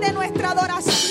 de nuestra adoración.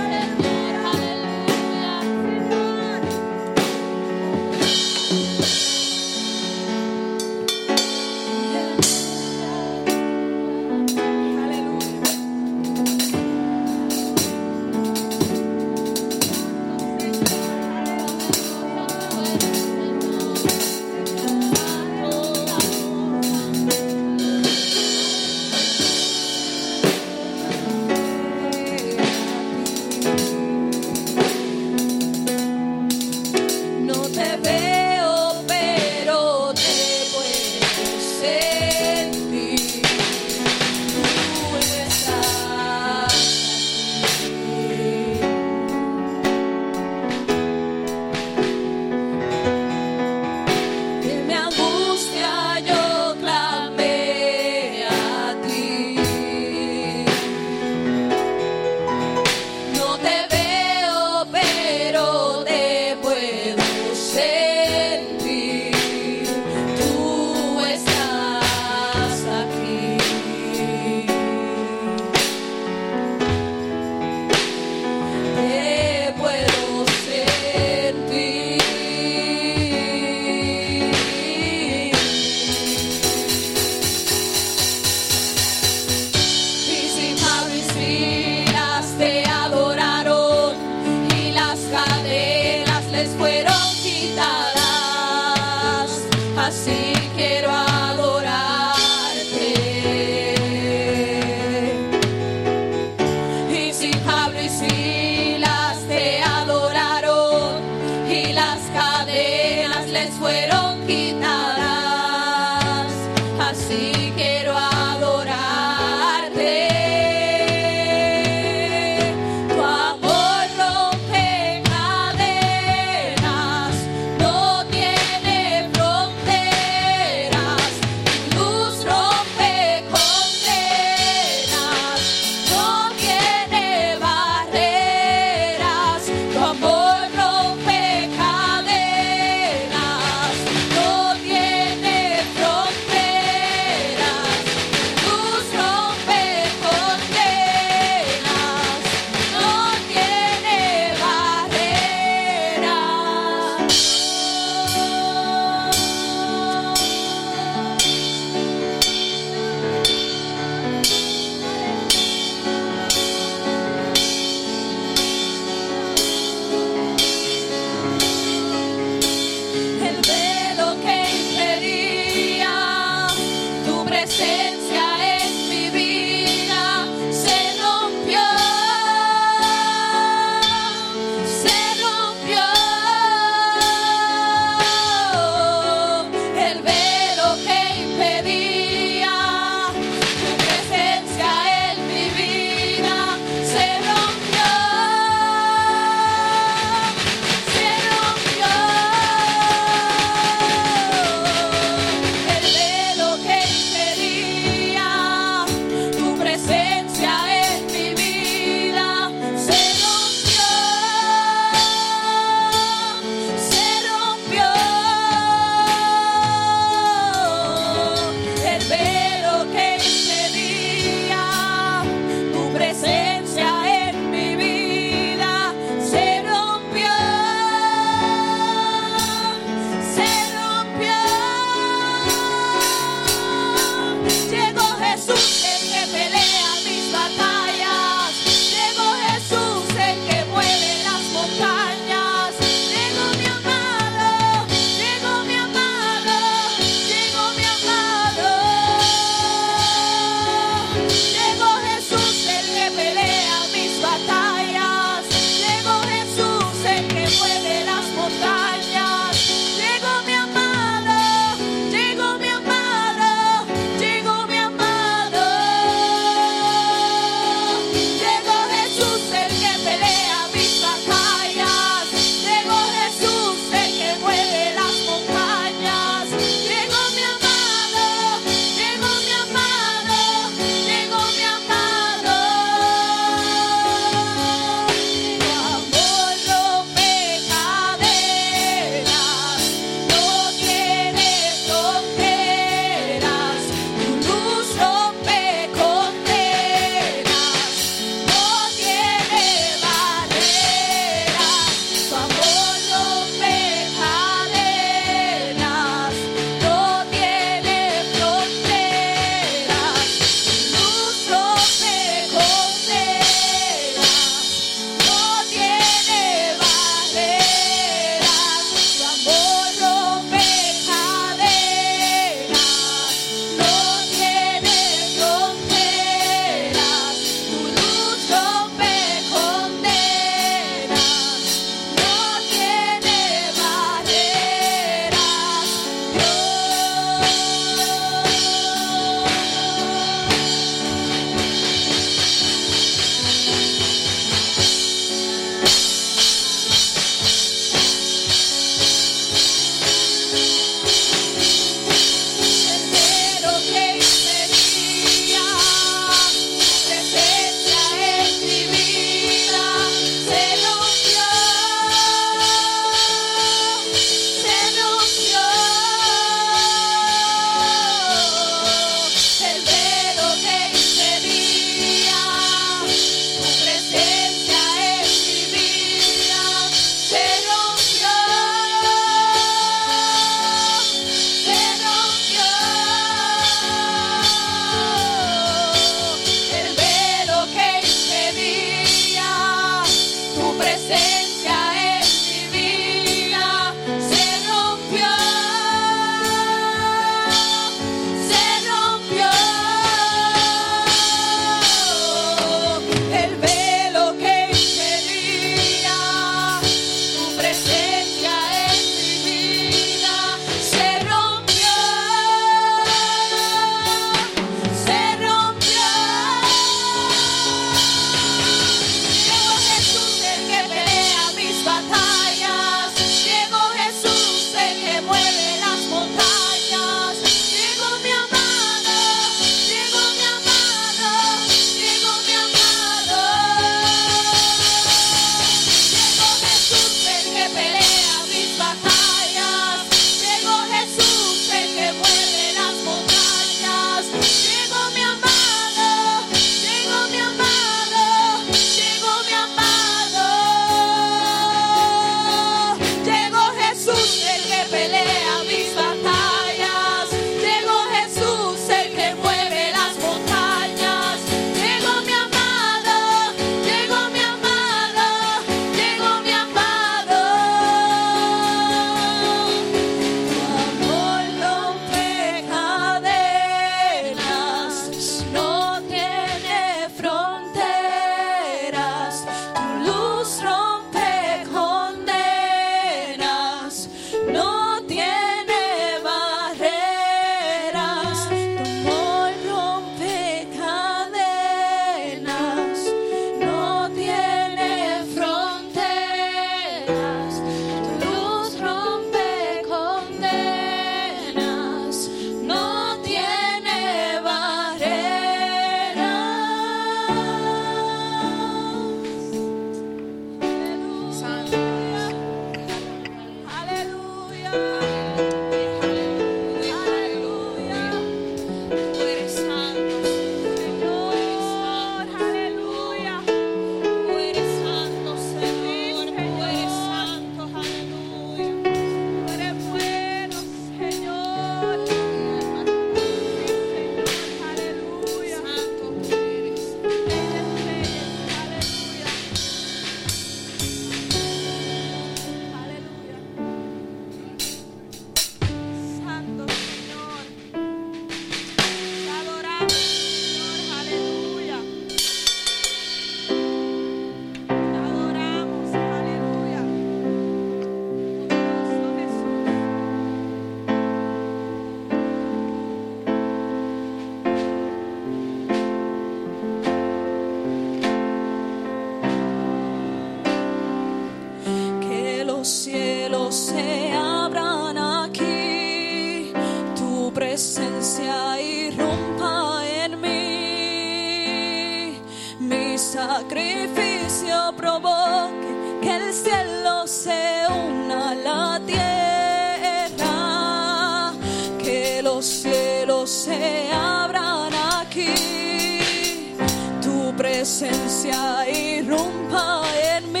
presencia irrumpa en mí.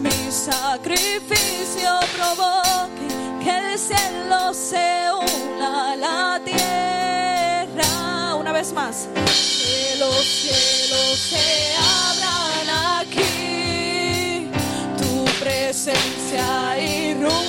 Mi sacrificio provoque que el cielo se una a la tierra. Una vez más. Que los cielos se abran aquí. Tu presencia irrumpa.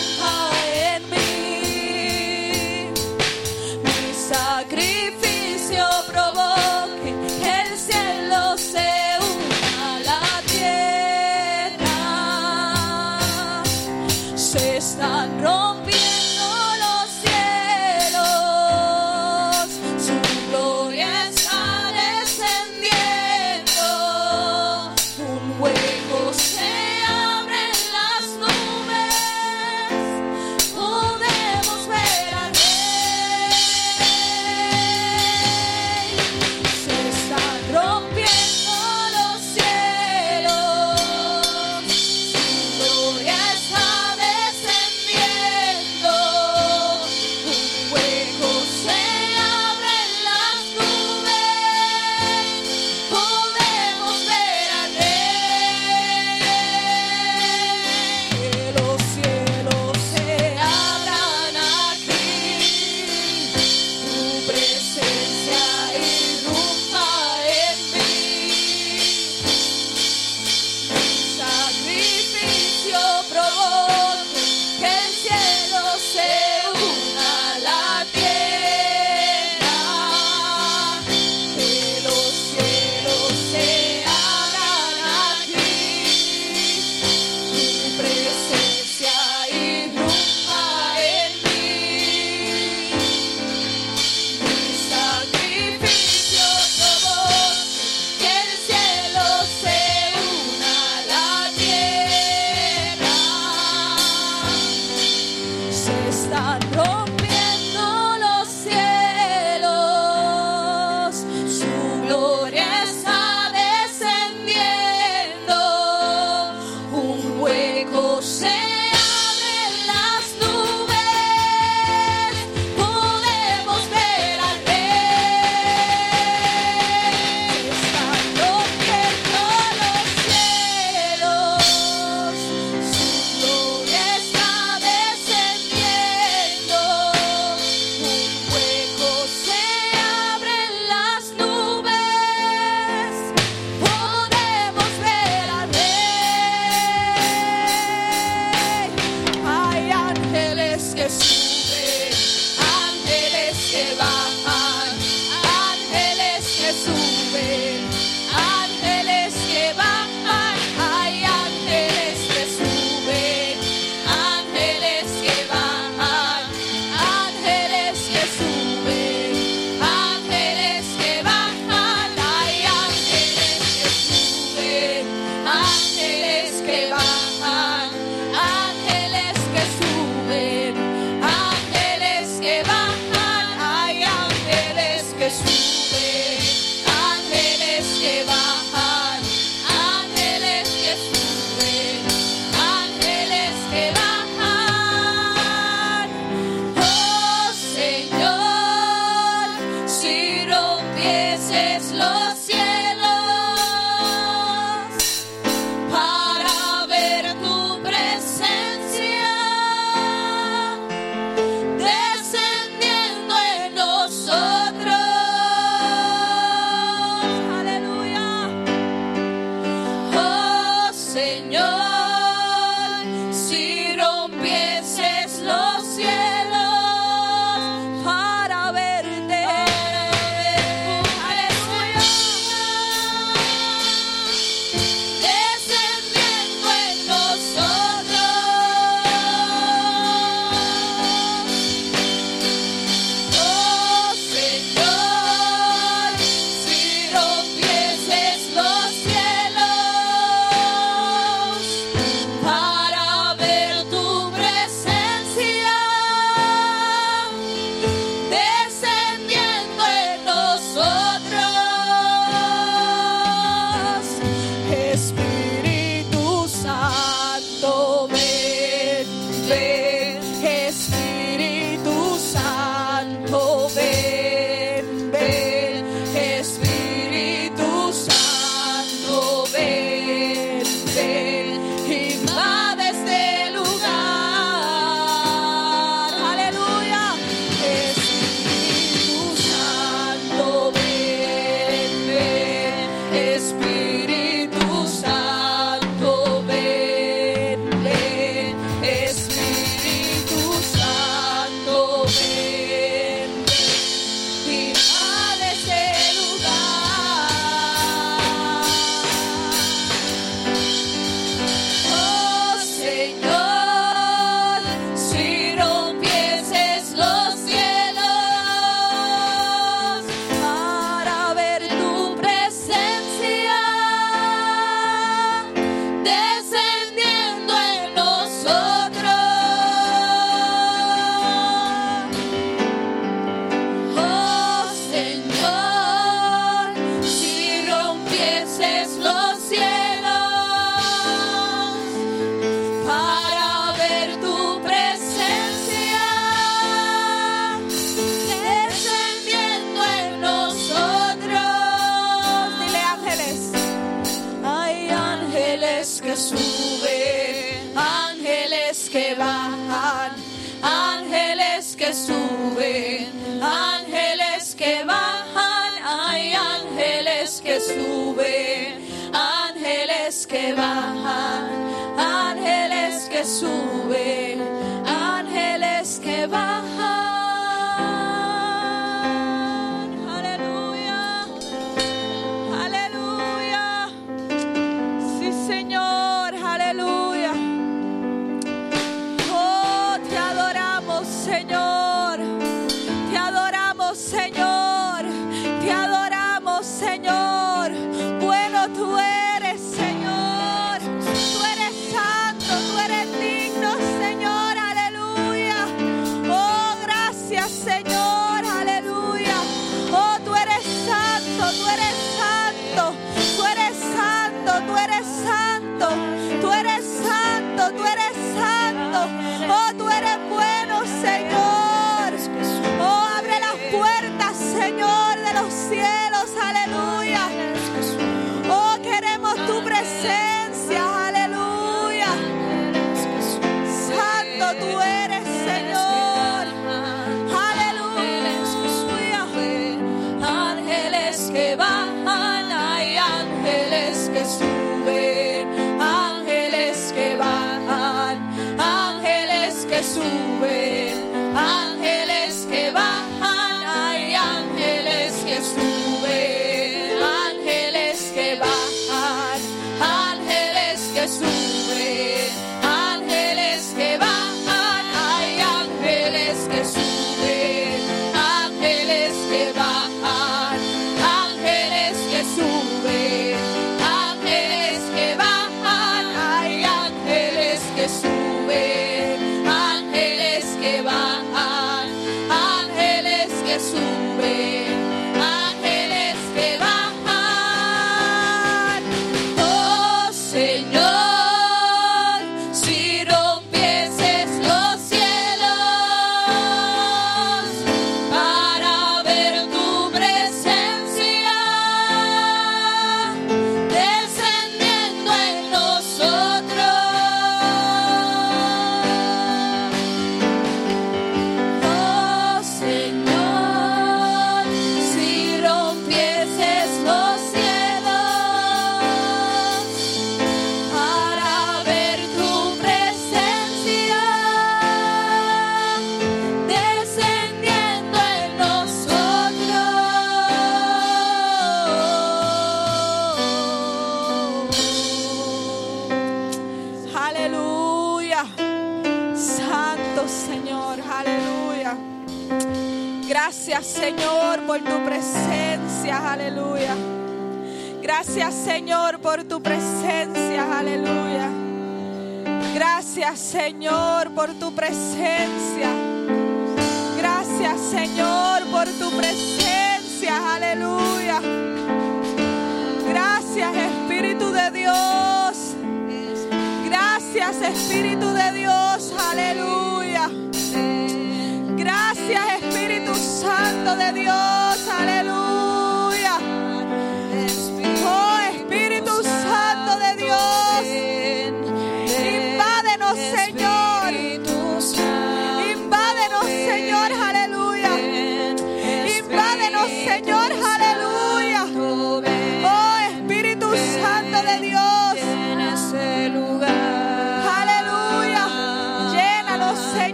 que bajan, ángeles que suben. Gracias Señor por tu presencia, aleluya. Gracias Señor por tu presencia. Gracias Señor por tu presencia, aleluya. Gracias Espíritu de Dios. Gracias Espíritu de Dios, aleluya. Gracias Espíritu Santo de Dios.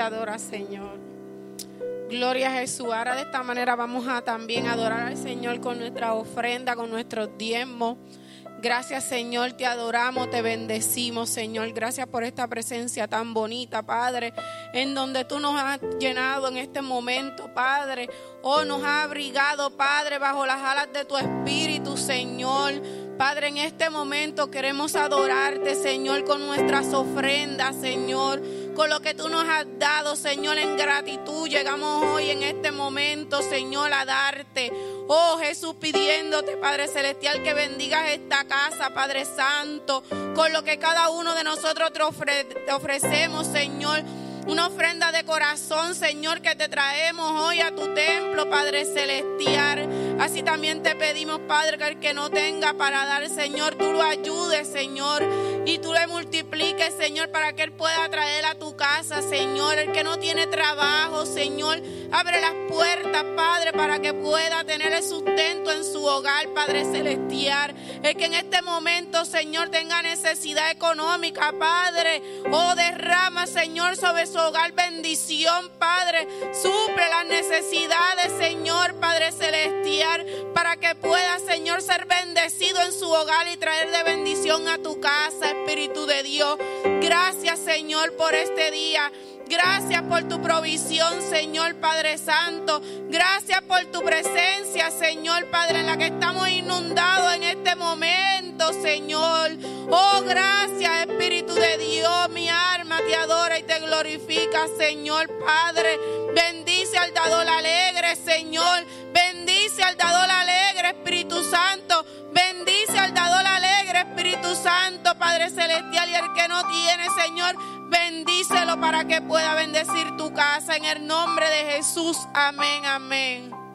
Adora, Señor. Gloria a Jesús. Ahora de esta manera vamos a también adorar al Señor con nuestra ofrenda, con nuestros diezmos. Gracias Señor, te adoramos, te bendecimos Señor. Gracias por esta presencia tan bonita, Padre, en donde tú nos has llenado en este momento, Padre. Oh, nos has abrigado, Padre, bajo las alas de tu Espíritu, Señor. Padre, en este momento queremos adorarte, Señor, con nuestras ofrendas, Señor, con lo que tú nos has dado, Señor, en gratitud. Llegamos hoy en este momento, Señor, a darte. Oh Jesús, pidiéndote, Padre Celestial, que bendigas esta casa, Padre Santo, con lo que cada uno de nosotros te, ofrecemos, Señor una ofrenda de corazón, Señor, que te traemos hoy a tu templo, Padre Celestial. Así también te pedimos, Padre, que el que no tenga para dar, Señor, tú lo ayudes, Señor, y tú le multipliques, Señor, para que él pueda traer a tu casa, Señor. El que no tiene trabajo, Señor, abre las puertas, Padre, para que pueda tener el sustento en su hogar, Padre Celestial. El que en este momento, Señor, tenga necesidad económica, Padre, oh, derrama, Señor, sobre su hogar bendición, Padre. Suple las necesidades, Señor, Padre Celestial, para que pueda, Señor, ser bendecido en su hogar y traer de bendición a tu casa, Espíritu de Dios. Gracias, Señor, por este día. Gracias por tu provisión, Señor Padre Santo. Gracias por tu presencia, Señor Padre, en la que estamos inundados en este momento, Señor. Oh, gracias, Espíritu de Dios. Mi alma te adora y te glorifica, Señor Padre. Bendice al dador alegre, Señor. Bendice al dador alegre, Espíritu Santo. Bendice al dador alegre, Espíritu Santo, Padre Celestial. Y el que no tiene, Señor, Bendícelo para que pueda bendecir tu casa en el nombre de Jesús. Amén, amén.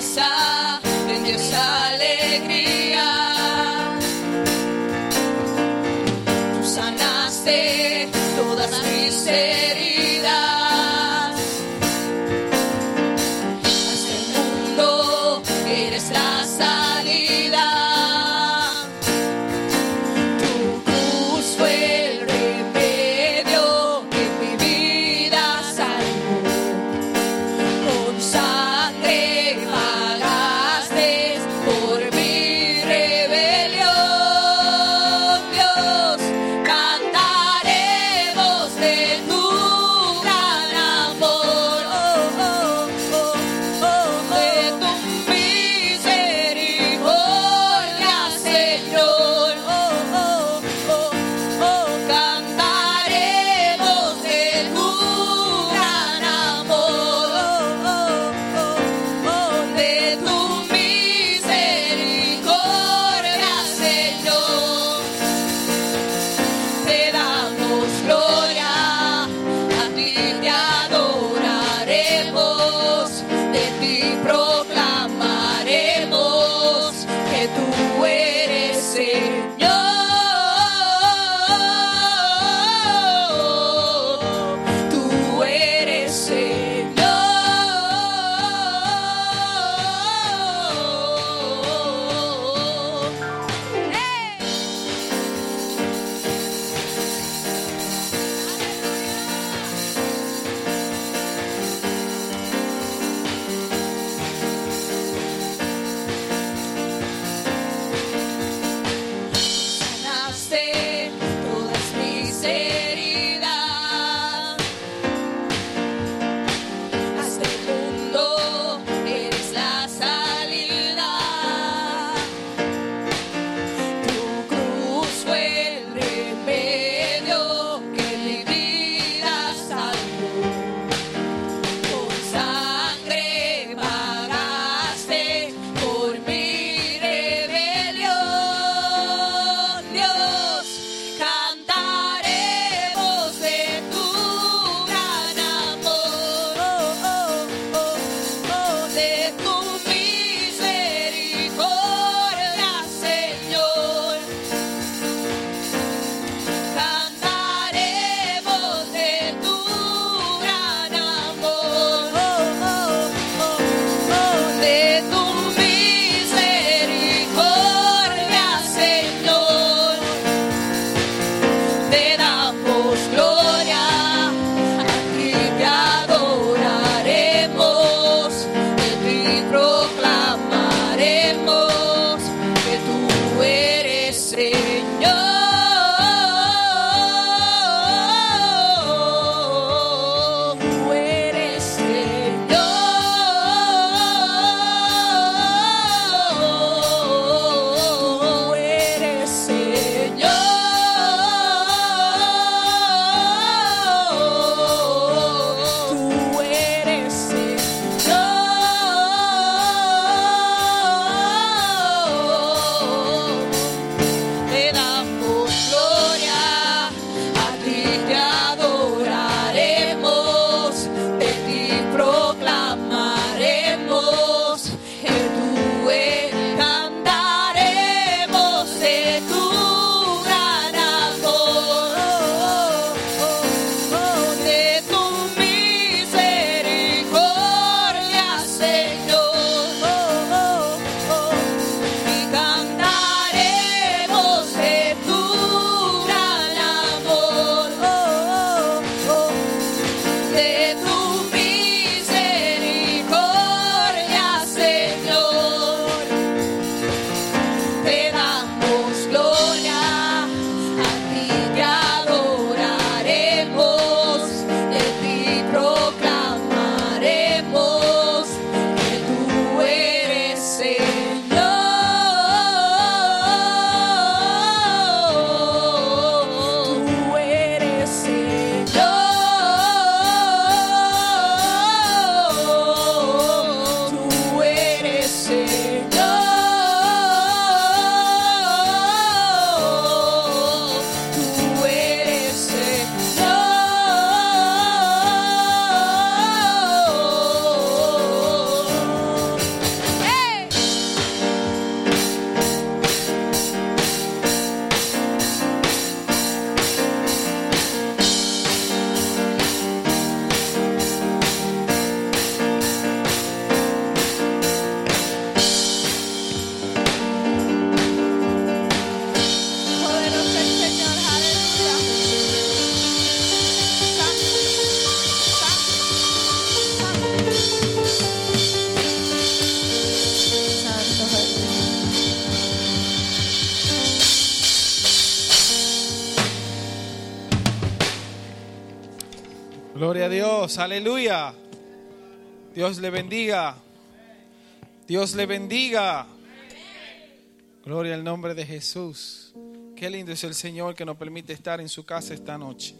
belleza, belleza. Dios le bendiga. Dios le bendiga. Gloria al nombre de Jesús. Qué lindo es el Señor que nos permite estar en su casa esta noche.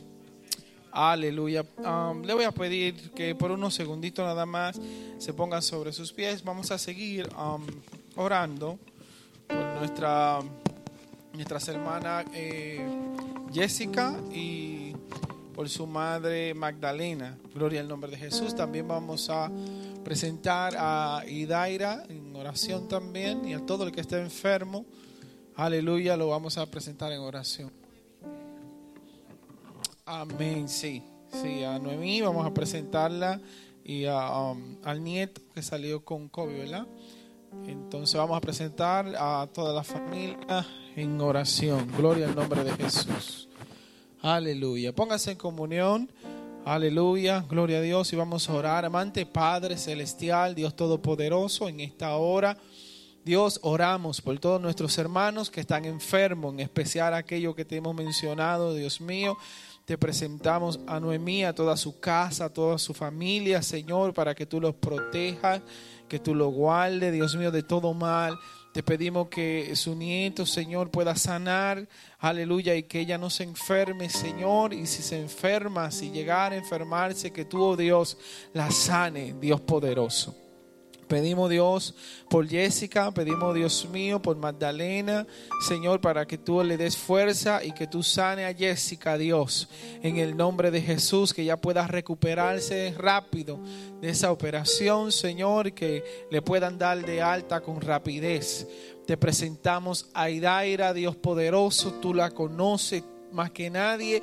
Aleluya. Le voy a pedir que por unos segunditos nada más se pongan sobre sus pies. Vamos a seguir orando por nuestra, nuestras hermanas eh, Jessica y por su madre Magdalena. Gloria al nombre de Jesús. También vamos a presentar a Idaira en oración también y a todo el que esté enfermo. Aleluya, lo vamos a presentar en oración. Amén, sí. Sí, a Noemí vamos a presentarla y a, um, al nieto que salió con COVID, ¿verdad? Entonces vamos a presentar a toda la familia en oración. Gloria al nombre de Jesús. Aleluya. Póngase en comunión. Aleluya. Gloria a Dios. Y vamos a orar. Amante Padre Celestial, Dios Todopoderoso, en esta hora. Dios, oramos por todos nuestros hermanos que están enfermos, en especial aquellos que te hemos mencionado, Dios mío. Te presentamos a Noemí, a toda su casa, a toda su familia, Señor, para que tú los protejas, que tú los guardes, Dios mío, de todo mal. Te pedimos que su nieto, Señor, pueda sanar, aleluya, y que ella no se enferme, Señor, y si se enferma, si llegara a enfermarse, que tú, oh Dios, la sane, Dios poderoso. Pedimos Dios por Jessica, pedimos Dios mío por Magdalena, Señor, para que tú le des fuerza y que tú sane a Jessica, Dios, en el nombre de Jesús, que ya pueda recuperarse rápido de esa operación, Señor, que le puedan dar de alta con rapidez. Te presentamos a Idaira, Dios poderoso, tú la conoces más que nadie.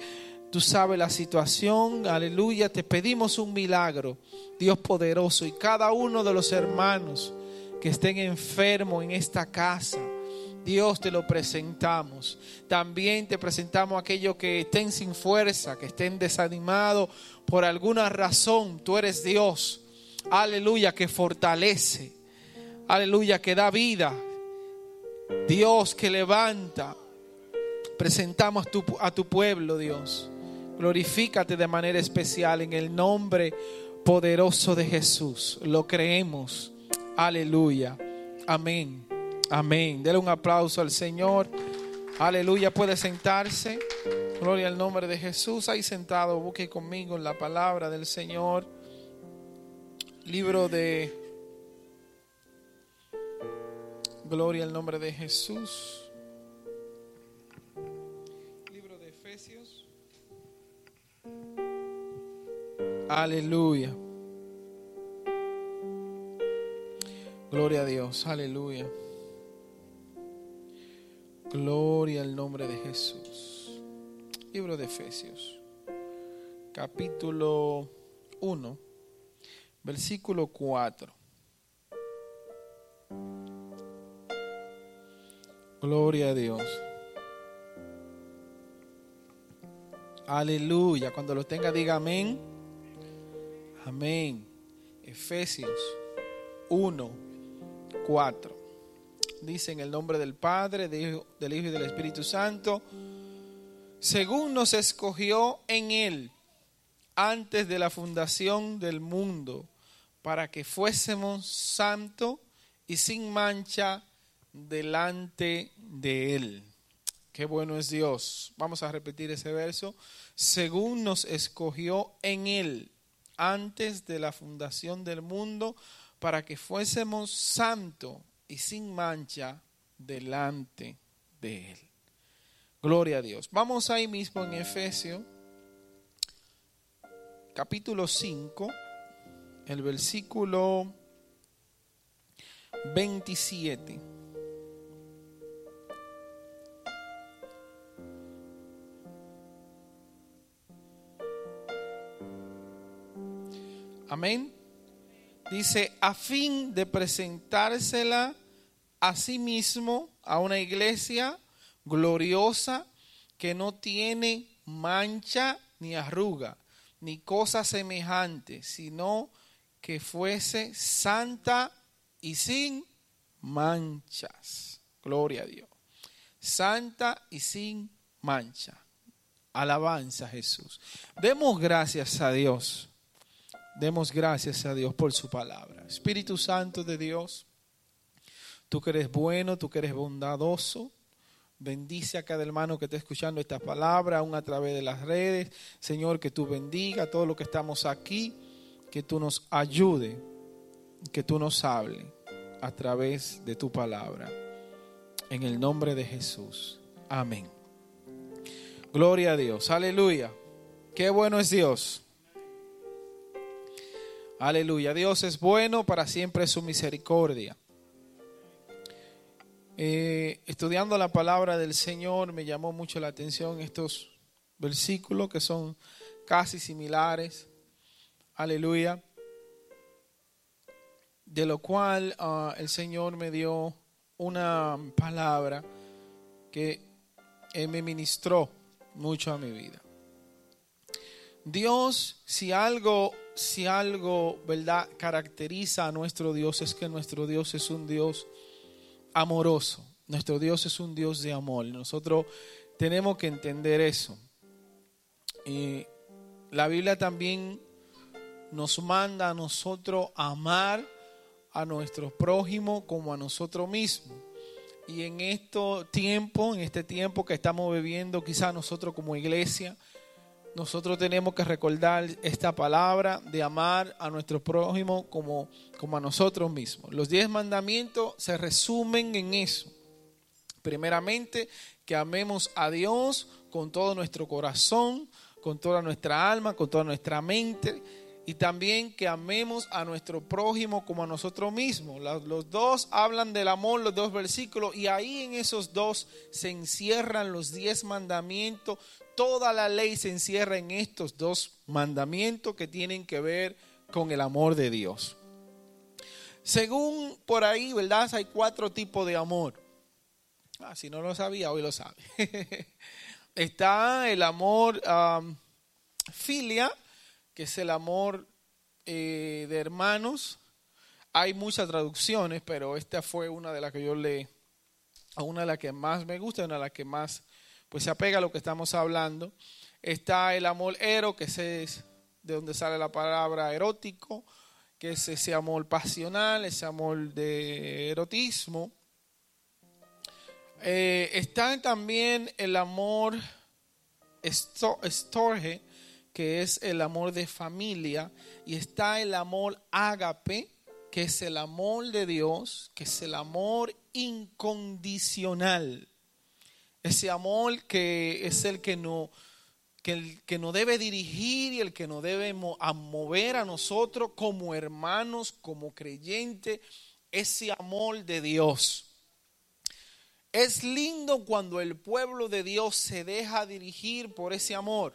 Tú sabes la situación, aleluya, te pedimos un milagro, Dios poderoso, y cada uno de los hermanos que estén enfermos en esta casa, Dios te lo presentamos. También te presentamos a aquellos que estén sin fuerza, que estén desanimados por alguna razón. Tú eres Dios, aleluya, que fortalece, aleluya, que da vida, Dios que levanta. Presentamos a tu, a tu pueblo, Dios. Glorifícate de manera especial en el nombre poderoso de Jesús. Lo creemos. Aleluya. Amén. Amén. Dele un aplauso al Señor. Aleluya. Puede sentarse. Gloria al nombre de Jesús. Ahí sentado, busque conmigo en la palabra del Señor. Libro de Gloria al nombre de Jesús. Aleluya. Gloria a Dios, aleluya. Gloria al nombre de Jesús. Libro de Efesios, capítulo 1, versículo 4. Gloria a Dios. Aleluya. Cuando lo tenga, diga amén. Amén. Efesios 1, 4. Dice en el nombre del Padre, del Hijo y del Espíritu Santo, según nos escogió en Él antes de la fundación del mundo, para que fuésemos santos y sin mancha delante de Él. Qué bueno es Dios. Vamos a repetir ese verso. Según nos escogió en Él antes de la fundación del mundo para que fuésemos santos y sin mancha delante de Él. Gloria a Dios. Vamos ahí mismo en Efesios, capítulo 5, el versículo 27. Amén. Dice, a fin de presentársela a sí mismo a una iglesia gloriosa que no tiene mancha ni arruga, ni cosa semejante, sino que fuese santa y sin manchas. Gloria a Dios. Santa y sin mancha. Alabanza Jesús. Demos gracias a Dios Demos gracias a Dios por su palabra. Espíritu Santo de Dios, tú que eres bueno, tú que eres bondadoso, bendice a cada hermano que esté escuchando esta palabra, aún a través de las redes. Señor, que tú bendiga a todos los que estamos aquí, que tú nos ayude, que tú nos hable a través de tu palabra. En el nombre de Jesús. Amén. Gloria a Dios. Aleluya. Qué bueno es Dios. Aleluya. Dios es bueno, para siempre su misericordia. Eh, estudiando la palabra del Señor me llamó mucho la atención estos versículos que son casi similares. Aleluya. De lo cual ah, el Señor me dio una palabra que me ministró mucho a mi vida. Dios, si algo, si algo, ¿verdad?, caracteriza a nuestro Dios es que nuestro Dios es un Dios amoroso. Nuestro Dios es un Dios de amor. Nosotros tenemos que entender eso. Y la Biblia también nos manda a nosotros amar a nuestro prójimo como a nosotros mismos. Y en este tiempo, en este tiempo que estamos viviendo, quizás nosotros como iglesia, nosotros tenemos que recordar esta palabra de amar a nuestro prójimo como, como a nosotros mismos. Los diez mandamientos se resumen en eso. Primeramente, que amemos a Dios con todo nuestro corazón, con toda nuestra alma, con toda nuestra mente y también que amemos a nuestro prójimo como a nosotros mismos. Los, dos hablan del amor, los dos versículos, y ahí en esos dos se encierran los diez mandamientos. Toda la ley se encierra en estos dos mandamientos que tienen que ver con el amor de Dios. Según por ahí, ¿verdad? Hay cuatro tipos de amor. Ah, si no lo sabía, hoy lo sabe. Está el amor filia, que es el amor eh, de hermanos. Hay muchas traducciones, pero esta fue una de las que yo le, una de las que más me gusta, una de las que más pues se apega a lo que estamos hablando. Está el amor ero, que es de donde sale la palabra erótico, que es ese amor pasional, ese amor de erotismo. Eh, está también el amor estorge, que es el amor de familia, y está el amor ágape, que es el amor de Dios, que es el amor incondicional. Ese amor que es el que no que, el, que nos debe dirigir y el que nos debe mover a nosotros como hermanos, como creyentes, ese amor de Dios. Es lindo cuando el pueblo de Dios se deja dirigir por ese amor.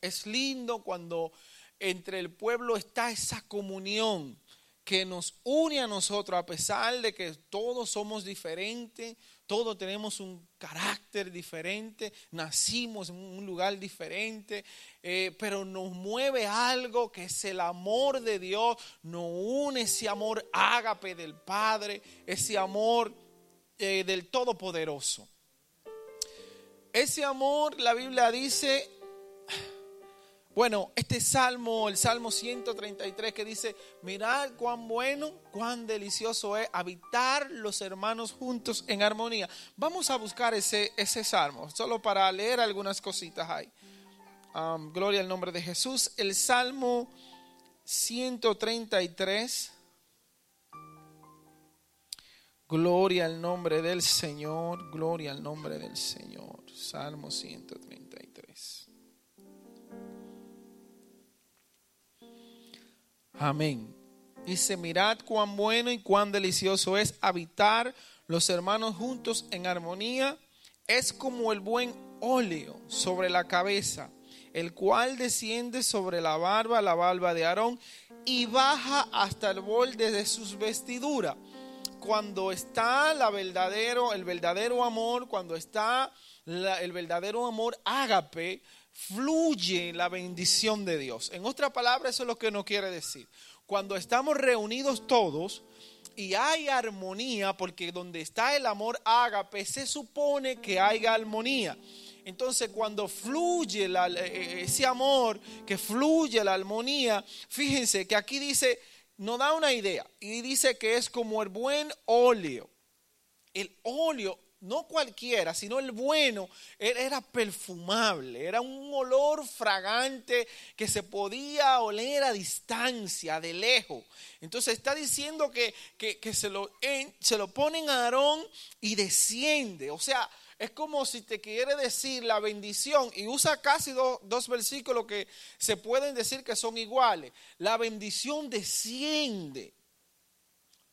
Es lindo cuando entre el pueblo está esa comunión que nos une a nosotros a pesar de que todos somos diferentes, todos tenemos un carácter diferente, nacimos en un lugar diferente, eh, pero nos mueve algo que es el amor de Dios, nos une ese amor ágape del Padre, ese amor eh, del Todopoderoso. Ese amor, la Biblia dice, bueno, este salmo, el salmo 133 que dice, mirad cuán bueno, cuán delicioso es habitar los hermanos juntos en armonía. Vamos a buscar ese, ese salmo, solo para leer algunas cositas ahí. Gloria al nombre de Jesús. El salmo 133. Gloria al nombre del Señor, gloria al nombre del Señor. Salmo 133. Amén. Dice, mirad cuán bueno y cuán delicioso es habitar los hermanos juntos en armonía. Es como el buen óleo sobre la cabeza, el cual desciende sobre la barba, la barba de Aarón, y baja hasta el borde de sus vestiduras. Cuando está la verdadero, el verdadero amor, cuando está el verdadero amor ágape, fluye la bendición de Dios. En otra palabra, eso es lo que nos quiere decir. Cuando estamos reunidos todos y hay armonía, porque donde está el amor ágape, se supone que haya armonía. Entonces cuando fluye la- eh, ese amor, que fluye la armonía, fíjense que aquí dice, nos da una idea y dice que es como el buen óleo. El óleo, no cualquiera, sino el bueno, era perfumable, era un olor fragante que se podía oler a distancia, de lejos. Entonces está diciendo que, que- que se, lo, se lo ponen a Aarón y desciende. O sea, es como si te quiere decir la bendición y usa casi do- dos versículos que se pueden decir que son iguales. La bendición desciende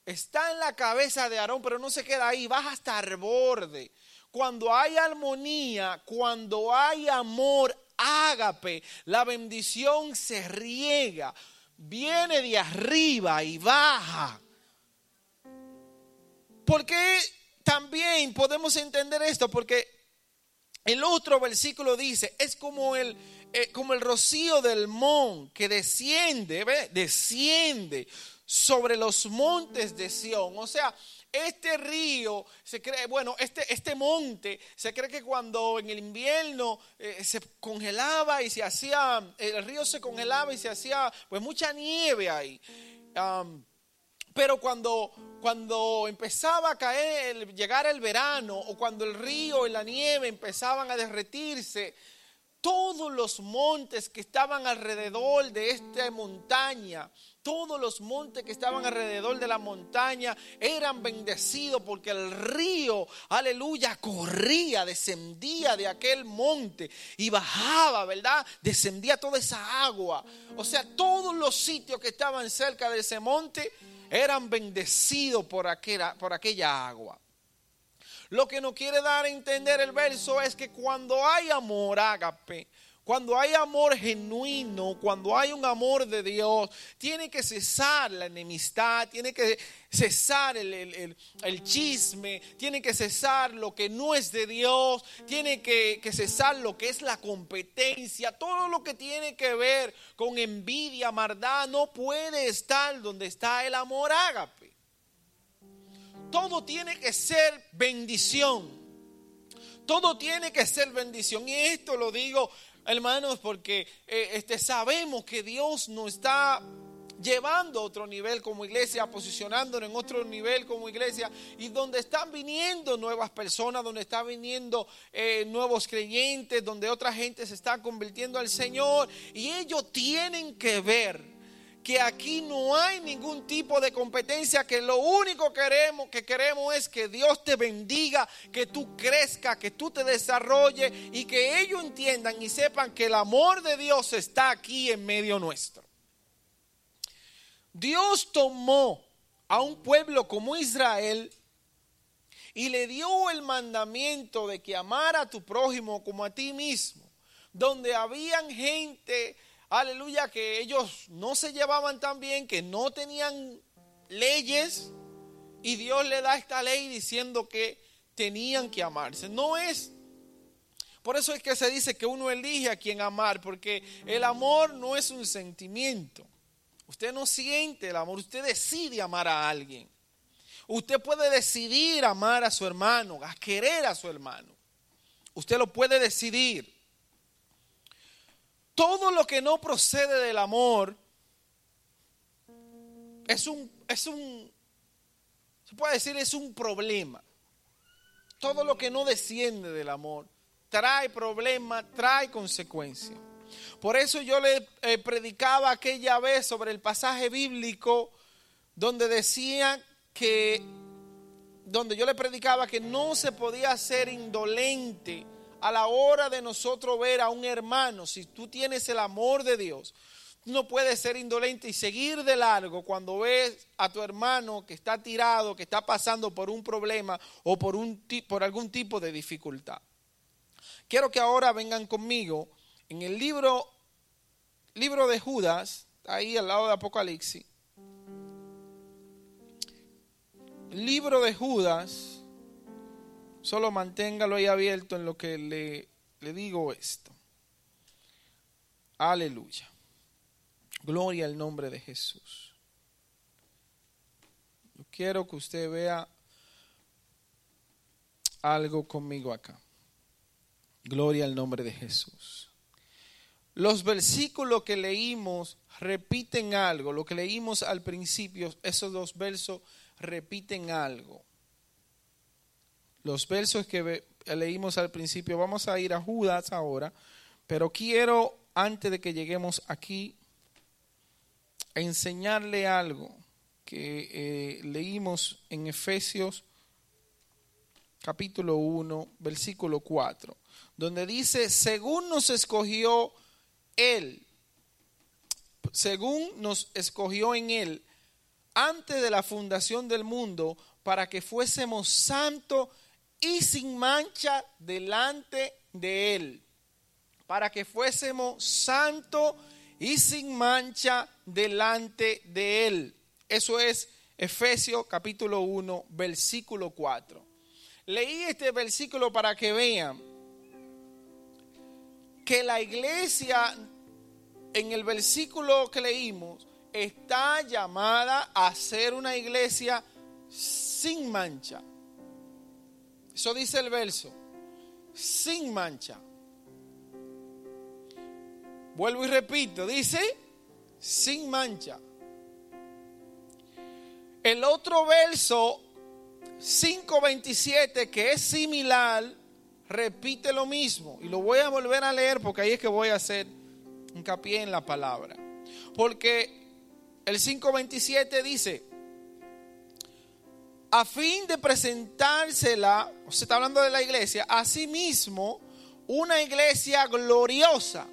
está en la cabeza de Aarón, pero no se queda ahí, baja hasta el borde. Cuando hay armonía, cuando hay amor, ágape, la bendición se riega, viene de arriba y baja. ¿Por qué también podemos entender esto? Porque el otro versículo dice, es como el, eh, como el rocío del mon que desciende, ¿ve? desciende sobre los montes de Sión. O sea, este río se cree, bueno, este, este monte se cree que cuando en el invierno eh, se congelaba y se hacía, el río se congelaba y se hacía pues mucha nieve ahí. Pero cuando, cuando empezaba a caer, llegar el verano, o cuando el río y la nieve empezaban a derretirse, todos los montes que estaban alrededor de esta montaña, todos los montes que estaban alrededor de la montaña eran bendecidos porque el río, aleluya, corría, descendía de aquel monte y bajaba, ¿verdad? Descendía toda esa agua. O sea, todos los sitios que estaban cerca de ese monte eran bendecidos por aquella, agua. Lo que nos quiere dar a entender el verso es que cuando hay amor, ágape, cuando hay amor genuino, cuando hay un amor de Dios, tiene que cesar la enemistad, tiene que cesar el, el- el- chisme, tiene que cesar lo que no es de Dios, tiene que, que cesar lo que es la competencia, todo lo que tiene que ver con envidia, maldad, no puede estar donde está el amor ágape todo tiene que ser bendición. Todo tiene que ser bendición. Y esto lo digo, hermanos, porque eh, este, sabemos que Dios nos está llevando a otro nivel como iglesia, posicionándonos en otro nivel como iglesia, y donde están viniendo nuevas personas, donde están viniendo eh, nuevos creyentes, donde otra gente se está convirtiendo al Señor, y ellos tienen que ver que aquí no hay ningún tipo de competencia, que lo único que queremos, que queremos es que Dios te bendiga, que tú crezcas, que tú te desarrolles y que ellos entiendan y sepan que el amor de Dios está aquí en medio nuestro. Dios tomó a un pueblo como Israel y le dio el mandamiento de que amara a tu prójimo como a ti mismo, donde habían gente aleluya, que ellos no se llevaban tan bien, que no tenían leyes, y Dios le da esta ley diciendo que tenían que amarse. No es, por eso es que se dice que uno elige a quien amar, porque el amor no es un sentimiento. Usted no siente el amor, usted decide amar a alguien. Usted puede decidir amar a su hermano, a querer a su hermano. Usted lo puede decidir todo lo que no procede del amor es un, es un, se puede decir, es un problema. Todo lo que no desciende del amor trae problema, trae consecuencia. Por eso yo le eh, predicaba aquella vez sobre el pasaje bíblico donde decía que, donde yo le predicaba que no se podía ser indolente a la hora de nosotros ver a un hermano, si tú tienes el amor de Dios, no puedes ser indolente y seguir de largo cuando ves a tu hermano que está tirado, que está pasando por un problema o por, un, por algún tipo de dificultad. Quiero que ahora vengan conmigo en el libro, libro de Judas, ahí al lado de Apocalipsis. Libro de Judas, solo manténgalo ahí abierto en lo que le, le digo esto. Aleluya. Gloria al nombre de Jesús. Yo quiero que usted vea algo conmigo acá. Gloria al nombre de Jesús. Los versículos que leímos repiten algo. Lo que leímos al principio, esos dos versos repiten algo. Los versos que leímos al principio, vamos a ir a Judas ahora, pero quiero, antes de que lleguemos aquí, enseñarle algo que eh, leímos en Efesios capítulo 1, versículo 4, donde dice, según nos escogió Él, según nos escogió en Él, antes de la fundación del mundo, para que fuésemos santos y sin mancha delante de Él. Para que fuésemos santos y sin mancha delante de Él. Eso es Efesios capítulo 1, versículo 4. Leí este versículo para que vean que la iglesia, en el versículo que leímos, está llamada a ser una iglesia sin mancha. Eso dice el verso, sin mancha. Vuelvo y repito, dice, sin mancha. El otro verso 5.27, que es similar, repite lo mismo. Y lo voy a volver a leer porque ahí es que voy a hacer hincapié en la palabra. Porque el 5.27 dice, a fin de presentársela, se está hablando de la iglesia, a sí mismo una iglesia gloriosa,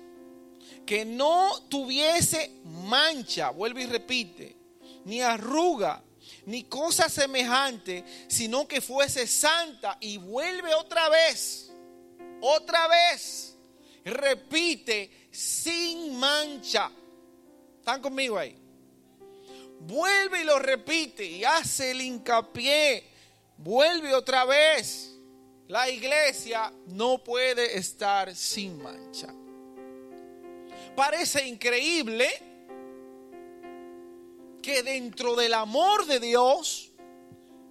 que no tuviese mancha, vuelve y repite, ni arruga, ni cosa semejante, sino que fuese santa y vuelve otra vez, otra vez, repite, sin mancha. ¿Están conmigo ahí? Vuelve y lo repite y hace el hincapié, vuelve otra vez. La iglesia no puede estar sin mancha. Parece increíble que dentro del amor de Dios,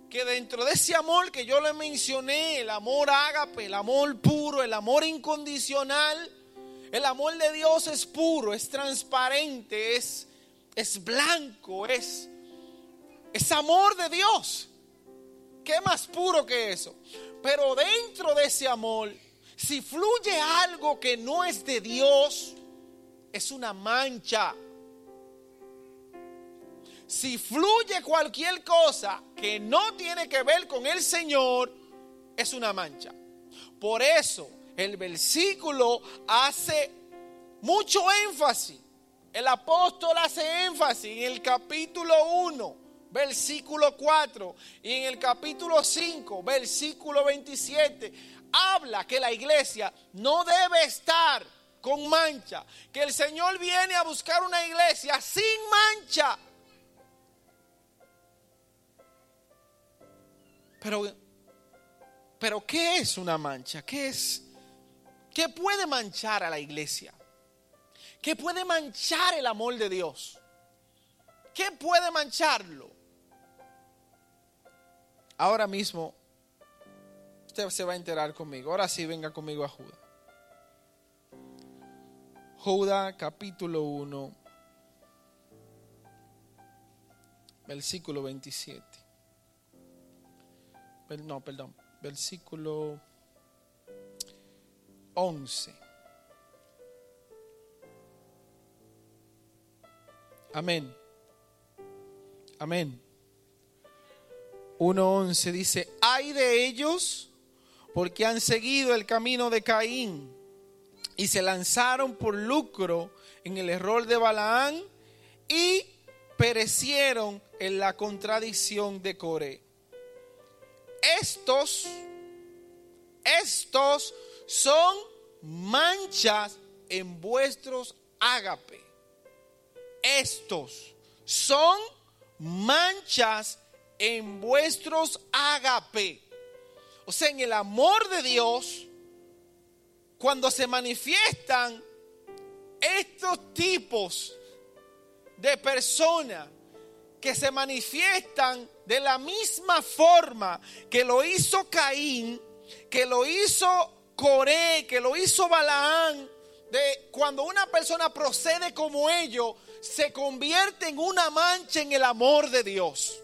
que dentro de ese amor que yo le mencioné, el amor ágape, el amor puro, el amor incondicional, el amor de Dios es puro, es transparente, es, es blanco, es, es amor de Dios. ¿Qué más puro que eso? Pero dentro de ese amor, si fluye algo que no es de Dios, es una mancha si fluye cualquier cosa que no tiene que ver con el Señor, es una mancha. Por eso el versículo hace mucho énfasis. El apóstol hace énfasis en el capítulo 1, versículo 4, y en el capítulo 5, versículo 27, habla que la iglesia no debe estar con mancha, que el Señor viene a buscar una iglesia sin mancha Pero, pero ¿qué es una mancha? ¿Qué es? ¿Qué puede manchar a la iglesia? ¿Qué puede manchar el amor de Dios? ¿Qué puede mancharlo? Ahora mismo, usted se va a enterar conmigo. Ahora sí, venga conmigo a Judá. Judá capítulo 1, versículo 27 no, perdón, versículo 11. Amén. Amén. 1.11 dice, hay de ellos porque han seguido el camino de Caín y se lanzaron por lucro en el error de Balaán y perecieron en la contradicción de Coré estos, estos son manchas en vuestros ágape. Estos son manchas en vuestros ágape. O sea, en el amor de Dios, cuando se manifiestan estos tipos de personas que se manifiestan de la misma forma que lo hizo Caín, que lo hizo Coré, que lo hizo Balaán, de cuando una persona procede como ellos, se convierte en una mancha en el amor de Dios.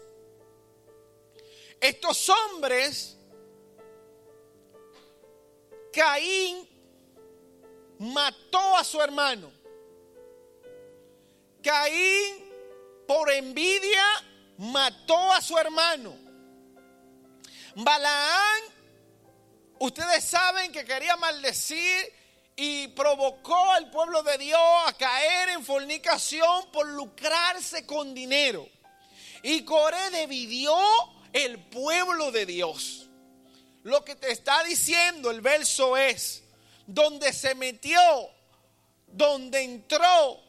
Estos hombres, Caín mató a su hermano. Caín, por envidia, mató a su hermano. Balaán, ustedes saben que quería maldecir y provocó al pueblo de Dios a caer en fornicación por lucrarse con dinero. Y Coré dividió el pueblo de Dios. Lo que te está diciendo el verso es, donde se metió, donde entró,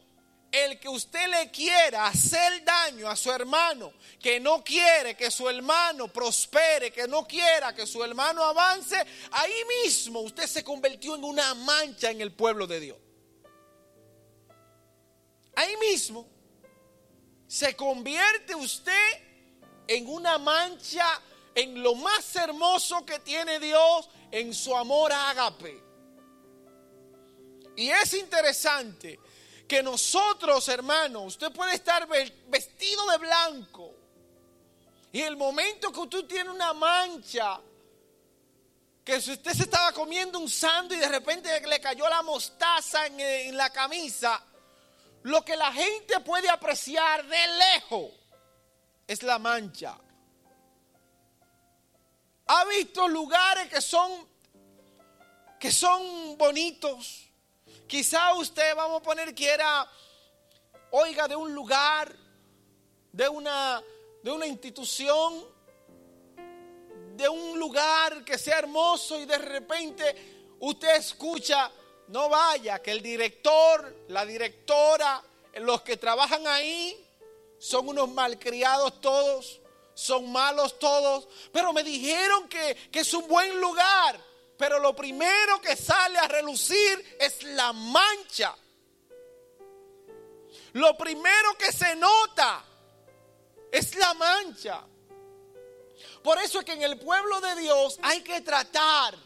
el que usted le quiera hacer daño a su hermano, que no quiere que su hermano prospere, que no quiera que su hermano avance, ahí mismo usted se convirtió en una mancha en el pueblo de Dios. Ahí mismo se convierte usted en una mancha en lo más hermoso que tiene Dios, en su amor ágape. Y es interesante que nosotros, hermanos, usted puede estar vestido de blanco y el momento que usted tiene una mancha, que si usted se estaba comiendo un sándwich y de repente le cayó la mostaza en, en la camisa, lo que la gente puede apreciar de lejos es la mancha. Ha visto lugares que son que son bonitos, Quizá usted, vamos a poner, quiera, oiga, de un lugar, de una, de una institución, de un lugar que sea hermoso y de repente usted escucha, no vaya, que el director, la directora, los que trabajan ahí son unos malcriados todos, son malos todos, pero me dijeron que, que es un buen lugar. Pero lo primero que sale a relucir es la mancha. Lo primero que se nota es la mancha. Por eso es que en el pueblo de Dios hay que tratar.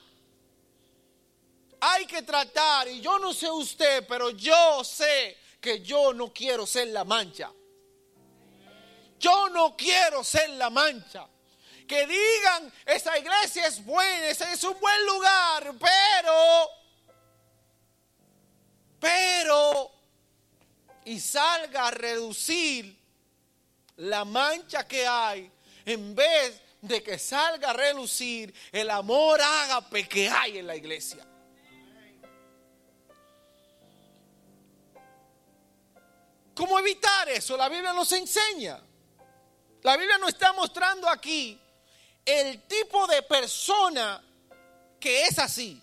Hay que tratar. Y yo no sé usted, pero yo sé que yo no quiero ser la mancha. Yo no quiero ser la mancha que digan, esa iglesia es buena, ese es un buen lugar, pero, pero, y salga a reducir la mancha que hay, en vez de que salga a relucir el amor ágape que hay en la iglesia. ¿Cómo evitar eso? La Biblia nos enseña. La Biblia nos está mostrando aquí el tipo de persona que es así.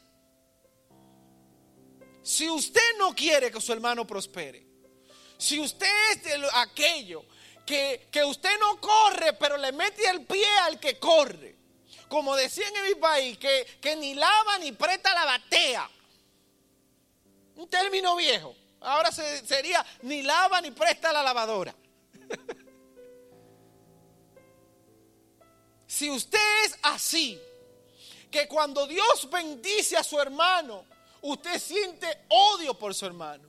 Si usted no quiere que su hermano prospere, si usted es de aquello que, que usted no corre, pero le mete el pie al que corre, como decían en mi país, que, que ni lava ni presta la batea. Un término viejo. Ahora sería ni lava ni presta la lavadora. Si usted es así, que cuando Dios bendice a su hermano, usted siente odio por su hermano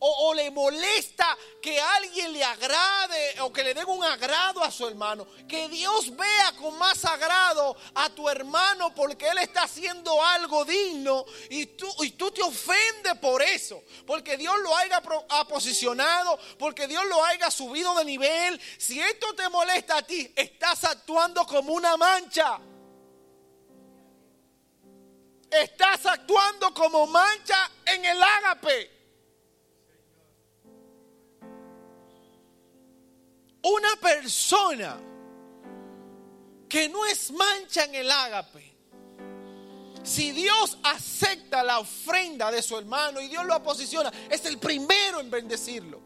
o, le molesta que alguien le agrade o que le dé un agrado a su hermano, que Dios vea con más agrado a tu hermano porque él está haciendo algo digno y tú, y tú te ofendes por eso, porque Dios lo haya posicionado, porque Dios lo haya subido de nivel. Si esto te molesta a ti, estás actuando como una mancha. Estás actuando como mancha en el ágape. Una persona que no es mancha en el ágape. Si Dios acepta la ofrenda de su hermano y Dios lo posiciona, es el primero en bendecirlo.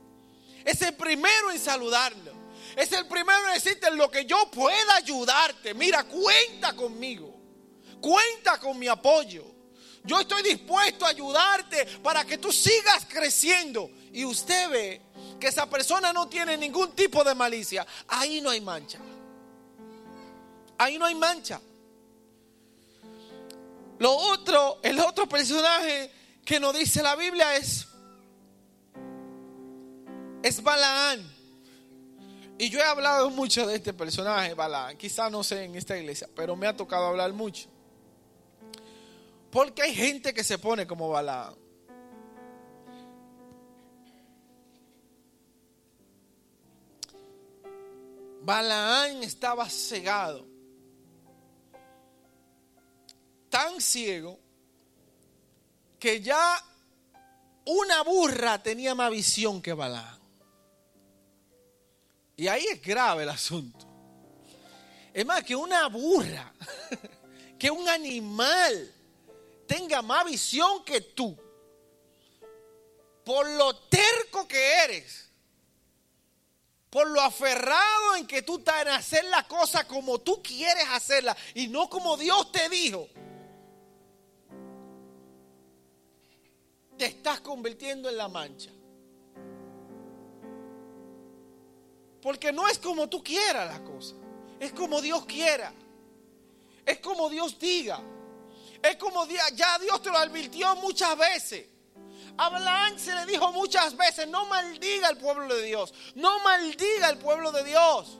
Es el primero en saludarlo. Es el primero en decirte lo que yo pueda ayudarte. Mira, cuenta conmigo. Cuenta con mi apoyo. Yo estoy dispuesto a ayudarte para que tú sigas creciendo. Y usted ve que esa persona no tiene ningún tipo de malicia. Ahí no hay mancha. Ahí no hay mancha. Lo otro, el otro personaje que nos dice la Biblia es es Balaán. Y yo he hablado mucho de este personaje, Balaán. Quizá no sé en esta iglesia, pero me ha tocado hablar mucho. Porque hay gente que se pone como Balaán. Balaán estaba cegado, tan ciego, que ya una burra tenía más visión que Balaán. Y ahí es grave el asunto. Es más, que una burra, que un animal tenga más visión que tú, por lo terco que eres, por lo aferrado en que tú estás en hacer la cosa como tú quieres hacerla y no como Dios te dijo, te estás convirtiendo en la mancha. Porque no es como tú quieras la cosa. Es como Dios quiera. Es como Dios diga. Es como ya Dios te lo advirtió muchas veces. A se le dijo muchas veces, no maldiga al pueblo de Dios. No maldiga al pueblo de Dios.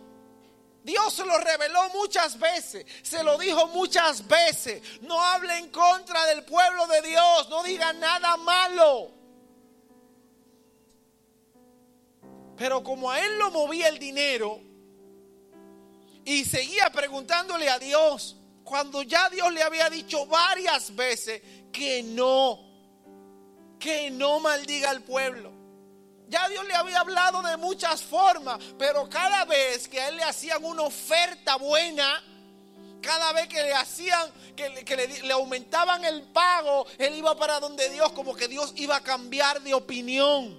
Dios se lo reveló muchas veces, se lo dijo muchas veces. No hable en contra del pueblo de Dios, no diga nada malo. Pero como a él lo movía el dinero y seguía preguntándole a Dios, cuando ya Dios le había dicho varias veces que no, que no maldiga al pueblo. Ya Dios le había hablado de muchas formas, pero cada vez que a él le hacían una oferta buena, cada vez que le hacían, que, le, aumentaban el pago, él iba para donde Dios, como que Dios iba a cambiar de opinión.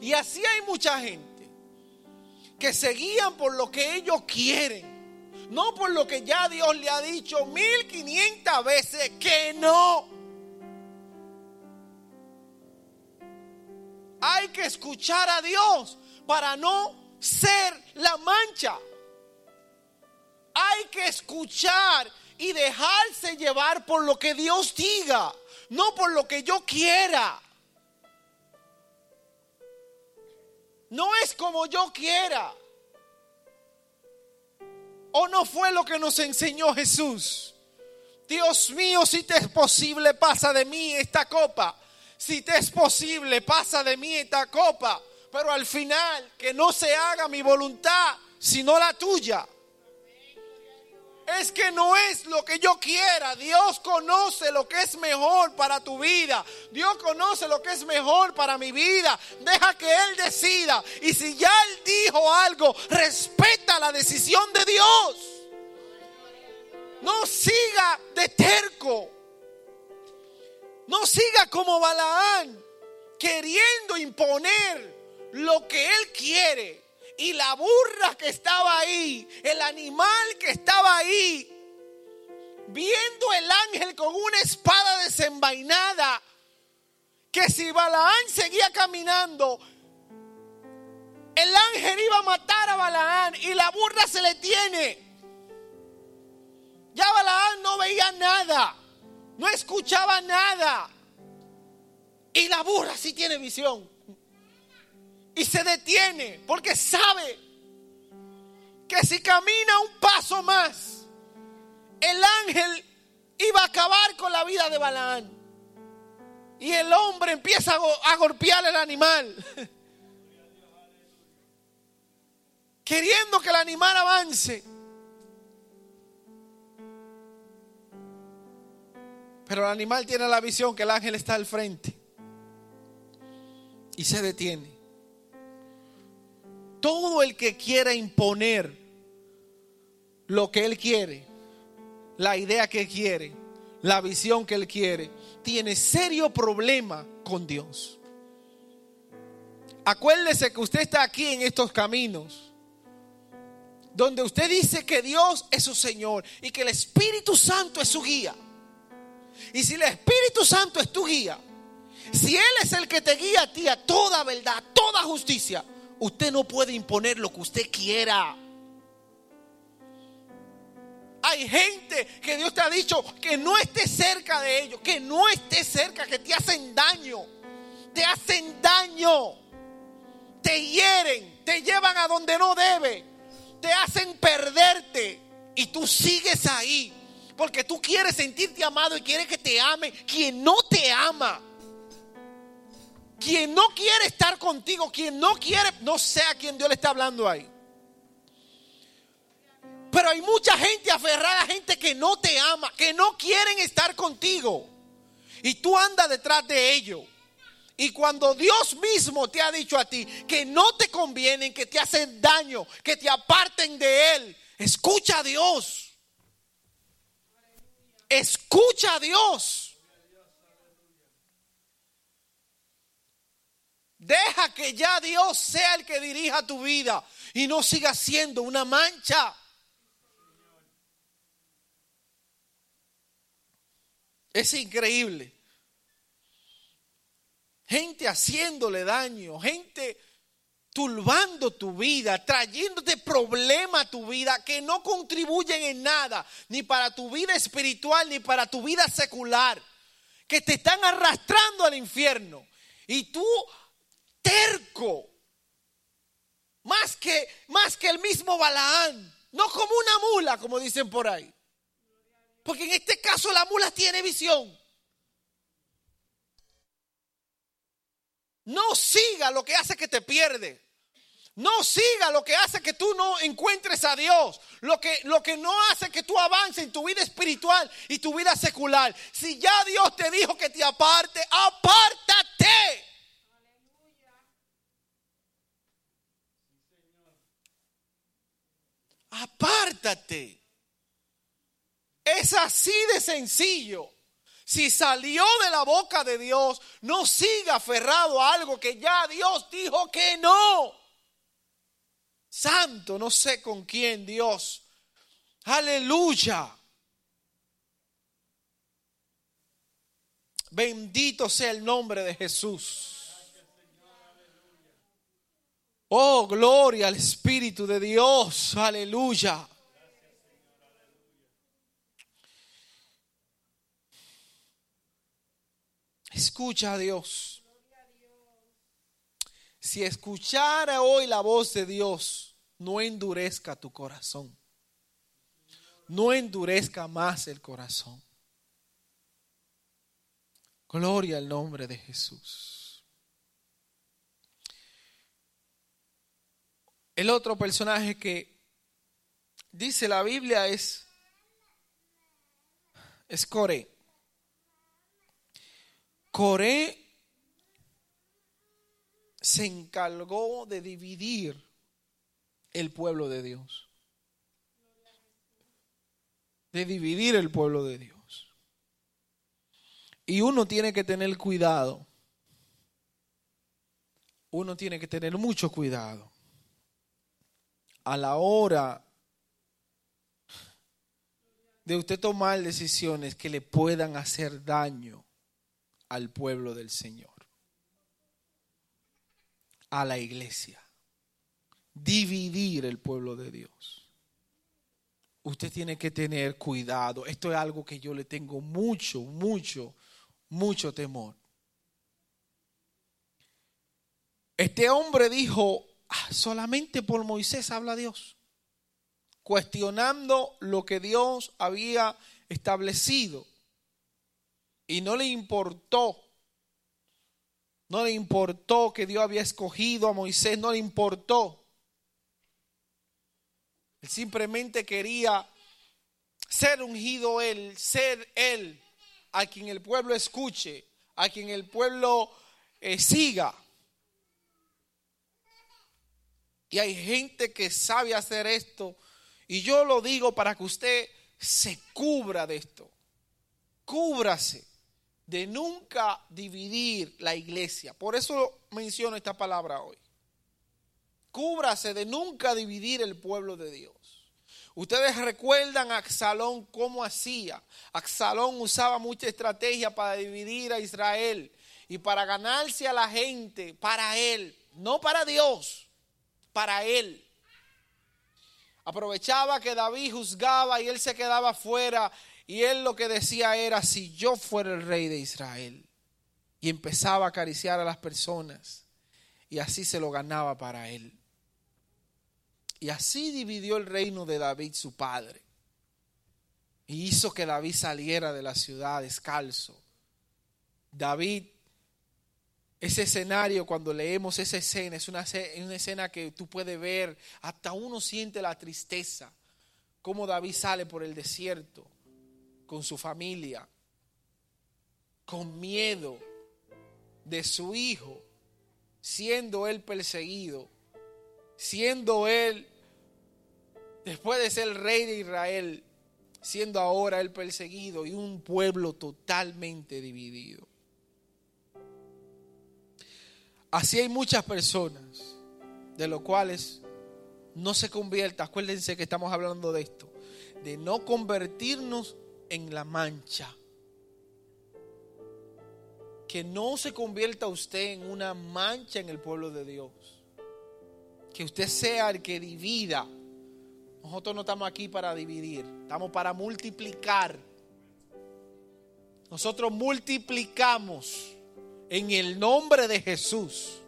Y así hay mucha gente que seguían por lo que ellos quieren, no por lo que ya Dios le ha dicho mil quinientas veces que no. Hay que escuchar a Dios para no ser la mancha. Hay que escuchar y dejarse llevar por lo que Dios diga, no por lo que yo quiera. No es como yo quiera. ¿O no fue lo que nos enseñó Jesús? Dios mío, si te es posible, pasa de mí esta copa. Si te es posible, pasa de mí esta copa. Pero al final, que no se haga mi voluntad, sino la tuya es que no es lo que yo quiera. Dios conoce lo que es mejor para tu vida. Dios conoce lo que es mejor para mi vida. Deja que Él decida. Y si ya Él dijo algo, respeta la decisión de Dios. No siga de terco. No siga como Balaán, queriendo imponer lo que Él quiere y la burra que estaba ahí, el animal que estaba ahí, viendo el ángel con una espada desenvainada, que si Balaán seguía caminando, el ángel iba a matar a Balaán y la burra se le tiene. Ya Balaán no veía nada, no escuchaba nada. Y la burra sí tiene visión y se detiene porque sabe que si camina un paso más, el ángel iba a acabar con la vida de Balaán. Y el hombre empieza a, golpear al animal. Queriendo que el animal avance. Pero el animal tiene la visión que el ángel está al frente. Y se detiene todo el que quiera imponer lo que él quiere, la idea que quiere, la visión que él quiere, tiene serio problema con Dios. Acuérdese que usted está aquí en estos caminos, donde usted dice que Dios es su Señor y que el Espíritu Santo es su guía. Y si el Espíritu Santo es tu guía, si Él es el que te guía a ti a toda verdad, toda justicia, Usted no puede imponer lo que usted quiera. Hay gente que Dios te ha dicho que no esté cerca de ellos, que no esté cerca, que te hacen daño. Te hacen daño. Te hieren, te llevan a donde no debe. Te hacen perderte y tú sigues ahí porque tú quieres sentirte amado y quieres que te ame quien no te ama. Quien no quiere estar contigo, quien no quiere, no sé a quién Dios le está hablando ahí. Pero hay mucha gente aferrada, gente que no te ama, que no quieren estar contigo. Y tú andas detrás de ellos. Y cuando Dios mismo te ha dicho a ti que no te convienen, que te hacen daño, que te aparten de Él, escucha a Dios. Escucha a Dios. Deja que ya Dios sea el que dirija tu vida y no siga siendo una mancha. Es increíble. Gente haciéndole daño, gente turbando tu vida, trayéndote problemas a tu vida que no contribuyen en nada, ni para tu vida espiritual, ni para tu vida secular, que te están arrastrando al infierno. Y tú, terco, más que, más que el mismo Balaán, no como una mula, como dicen por ahí. Porque en este caso la mula tiene visión. No siga lo que hace que te pierde. No siga lo que hace que tú no encuentres a Dios. Lo que, lo que no hace que tú avances en tu vida espiritual y tu vida secular. Si ya Dios te dijo que te aparte, apártate. Apártate. Es así de sencillo. Si salió de la boca de Dios, no siga aferrado a algo que ya Dios dijo que no. Santo, no sé con quién Dios. Aleluya. Bendito sea el nombre de Jesús. Oh, gloria al Espíritu de Dios. Aleluya. Escucha a Dios. Si escuchara hoy la voz de Dios, no endurezca tu corazón. No endurezca más el corazón. Gloria al nombre de Jesús. El otro personaje que dice la Biblia es, es Coré. Coré se encargó de dividir el pueblo de Dios. De dividir el pueblo de Dios. Y uno tiene que tener cuidado. Uno tiene que tener mucho cuidado a la hora de usted tomar decisiones que le puedan hacer daño al pueblo del Señor, a la iglesia, dividir el pueblo de Dios. Usted tiene que tener cuidado. Esto es algo que yo le tengo mucho, mucho, mucho temor. Este hombre dijo, ah, solamente por Moisés habla Dios, cuestionando lo que Dios había establecido. Y no le importó. No le importó que Dios había escogido a Moisés, no le importó. Él simplemente quería ser ungido él, ser él, a quien el pueblo escuche, a quien el pueblo eh, siga. Y hay gente que sabe hacer esto. Y yo lo digo para que usted se cubra de esto. Cúbrase de nunca dividir la iglesia. Por eso menciono esta palabra hoy. Cúbrase de nunca dividir el pueblo de Dios. Ustedes recuerdan a Axalón cómo hacía. Axalón usaba mucha estrategia para dividir a Israel y para ganarse a la gente para él, no para Dios, para él. Aprovechaba que David juzgaba y él se quedaba fuera y él lo que decía era, si yo fuera el rey de Israel. Y empezaba a acariciar a las personas y así se lo ganaba para él. Y así dividió el reino de David su padre. Y hizo que David saliera de la ciudad descalzo. David, ese escenario, cuando leemos esa escena, es una, escena que tú puedes ver, hasta uno siente la tristeza, cómo David sale por el desierto con su familia, con miedo de su hijo, siendo él perseguido, siendo él, después de ser rey de Israel, siendo ahora el perseguido y un pueblo totalmente dividido. Así hay muchas personas de los cuales no se convierta, acuérdense que estamos hablando de esto, de no convertirnos en la mancha. Que no se convierta usted en una mancha en el pueblo de Dios. Que usted sea el que divida. Nosotros no estamos aquí para dividir, estamos para multiplicar. Nosotros multiplicamos en el nombre de Jesús.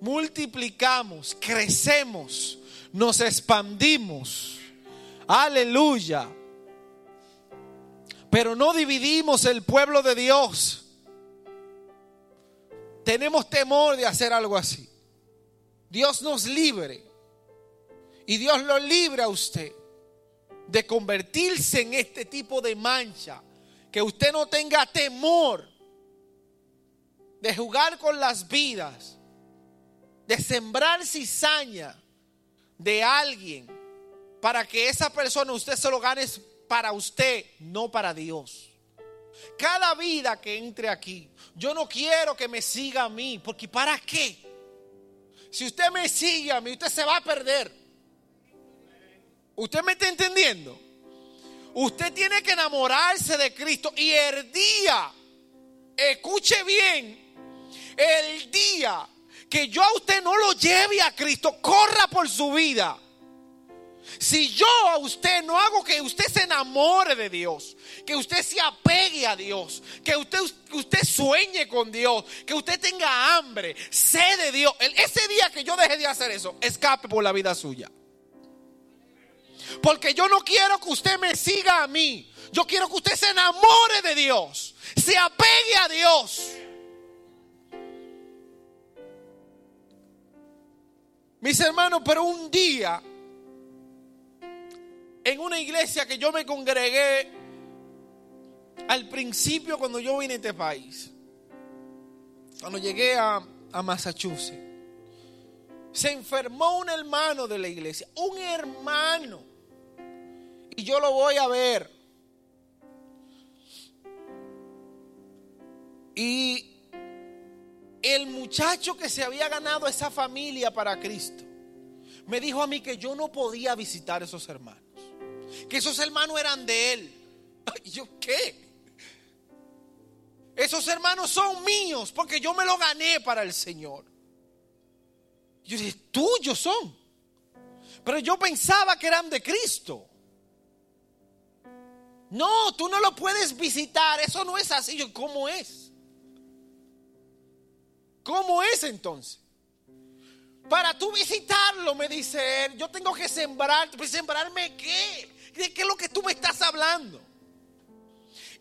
Multiplicamos, crecemos, nos expandimos. Aleluya. Pero no dividimos el pueblo de Dios. Tenemos temor de hacer algo así. Dios nos libre. Y Dios lo libre a usted de convertirse en este tipo de mancha. Que usted no tenga temor de jugar con las vidas, de sembrar cizaña de alguien para que esa persona usted se lo gane para usted, no para Dios. Cada vida que entre aquí, yo no quiero que me siga a mí, porque ¿para qué? Si usted me sigue a mí, usted se va a perder. ¿Usted me está entendiendo? Usted tiene que enamorarse de Cristo y el día, escuche bien, el día que yo a usted no lo lleve a Cristo, corra por su vida. Si yo a usted no hago que usted se enamore de Dios, que usted se apegue a Dios, que usted, usted sueñe con Dios, que usted tenga hambre, sed de Dios, ese día que yo deje de hacer eso, escape por la vida suya. Porque yo no quiero que usted me siga a mí. Yo quiero que usted se enamore de Dios, se apegue a Dios. Mis hermanos, pero un día, en una iglesia que yo me congregué al principio cuando yo vine a este país, cuando llegué a, a Massachusetts, se enfermó un hermano de la iglesia, un hermano, y yo lo voy a ver. Y el muchacho que se había ganado esa familia para Cristo me dijo a mí que yo no podía visitar esos hermanos, que esos hermanos eran de él. ¿Y yo qué? Esos hermanos son míos porque yo me lo gané para el Señor. Yo dije, tuyos son. Pero yo pensaba que eran de Cristo. No, tú no lo puedes visitar. Eso no es así. Yo, ¿cómo es? ¿Cómo es entonces? Para tú visitarlo, me dice él, yo tengo que sembrar. Pues, ¿Sembrarme qué? ¿De qué es lo que tú me estás hablando?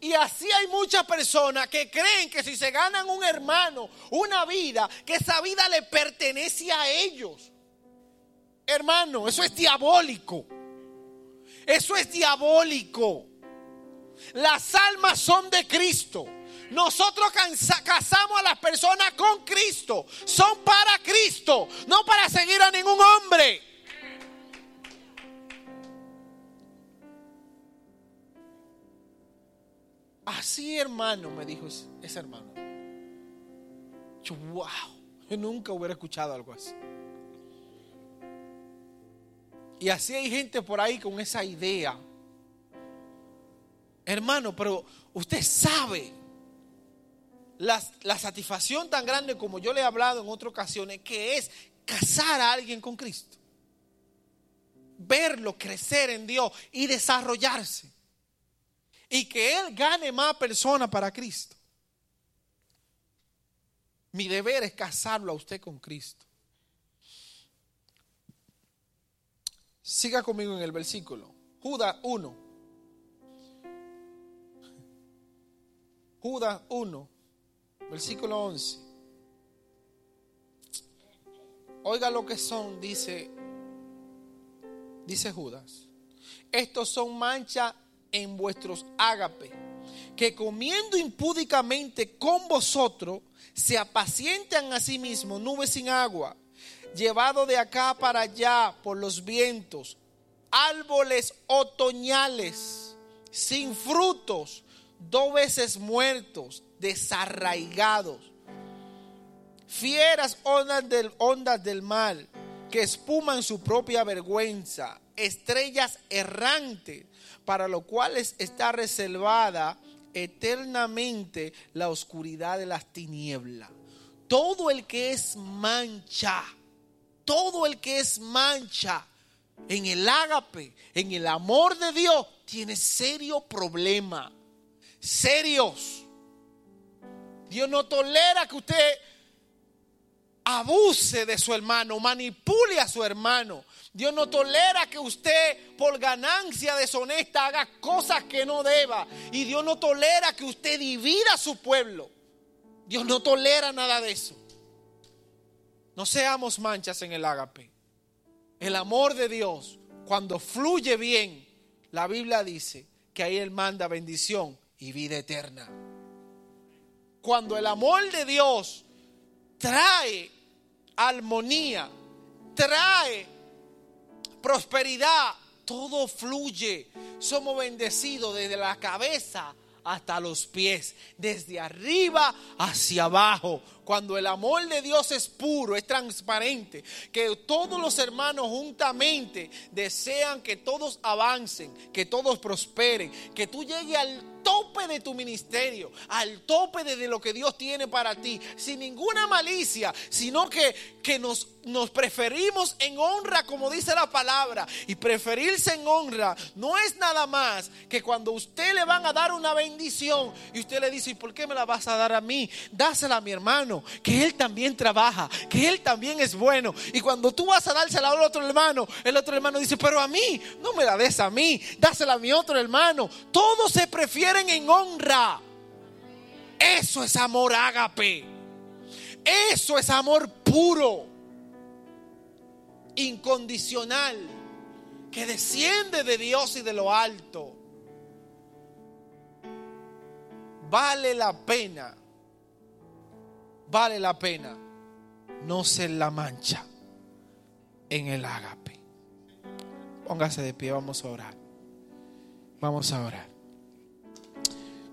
Y así hay muchas personas que creen que si se ganan un hermano, una vida, que esa vida le pertenece a ellos. Hermano, eso es diabólico. Eso es diabólico. Las almas son de Cristo. Nosotros casamos a las personas con Cristo. Son para Cristo, no para seguir a ningún hombre. Así, hermano, me dijo ese, hermano. Yo, wow, yo nunca hubiera escuchado algo así. Y así hay gente por ahí con esa idea. Hermano, pero usted sabe la, satisfacción tan grande como yo le he hablado en otras ocasiones, que es casar a alguien con Cristo. verlo crecer en Dios y desarrollarse. Y que Él gane más personas para Cristo. Mi deber es casarlo a usted con Cristo. Siga conmigo en el versículo. Judas 1. Judas 1, versículo 11. Oiga lo que son, dice, dice Judas. Estos son manchas en vuestros ágape, que comiendo impúdicamente con vosotros, se apacientan a sí mismos nubes sin agua, llevado de acá para allá por los vientos, árboles otoñales, sin frutos, dos veces muertos, desarraigados, fieras ondas del, ondas del mal, que espuman su propia vergüenza, estrellas errantes, para lo cuales está reservada eternamente la oscuridad de las tinieblas. Todo el que es mancha, todo el que es mancha en el ágape, en el amor de Dios, tiene serio problema. Serios. Dios no tolera que usted abuse de su hermano, manipule a su hermano. Dios no tolera que usted por ganancia deshonesta haga cosas que no deba. Y Dios no tolera que usted divida a su pueblo. Dios no tolera nada de eso. No seamos manchas en el ágape. El amor de Dios, cuando fluye bien, la Biblia dice que ahí Él manda bendición y vida eterna. Cuando el amor de Dios trae armonía, trae prosperidad, todo fluye. Somos bendecidos desde la cabeza hasta los pies, desde arriba hacia abajo. Cuando el amor de Dios es puro, es transparente, que todos los hermanos juntamente desean que todos avancen, que todos prosperen, que tú llegues al tope de tu ministerio, al tope de lo que Dios tiene para ti, sin ninguna malicia, sino que, que nos, nos preferimos en honra, como dice la palabra. Y preferirse en honra no es nada más que cuando usted le van a dar una bendición y usted le dice, ¿y por qué me la vas a dar a mí? Dásela a mi hermano, que él también trabaja, que él también es bueno. Y cuando tú vas a dársela al otro hermano, el otro hermano dice, pero a mí, no me la des a mí, dásela a mi otro hermano. Todos se prefieren en honra. Eso es amor ágape. Eso es amor puro, incondicional, que desciende de Dios y de lo alto. Vale la pena, vale la pena no ser la mancha en el ágape. Póngase de pie, vamos a orar. Vamos a orar.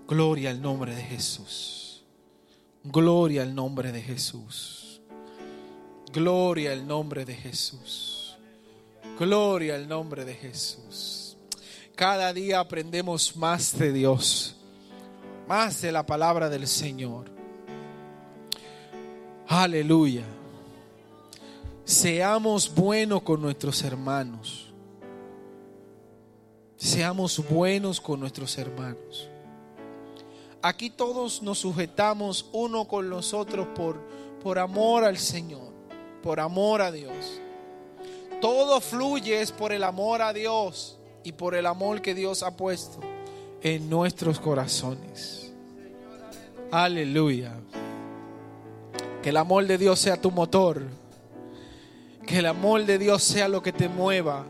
Gloria al nombre de Jesús. Gloria al nombre de Jesús. Gloria al nombre de Jesús. Gloria al nombre de Jesús. Cada día aprendemos más de Dios, más de la palabra del Señor. Aleluya. Seamos buenos con nuestros hermanos. Seamos buenos con nuestros hermanos. Aquí todos nos sujetamos uno con los otros por, por amor al Señor, por amor a Dios. Todo fluye es por el amor a Dios y por el amor que Dios ha puesto en nuestros corazones. Aleluya. Que el amor de Dios sea tu motor. Que el amor de Dios sea lo que te mueva.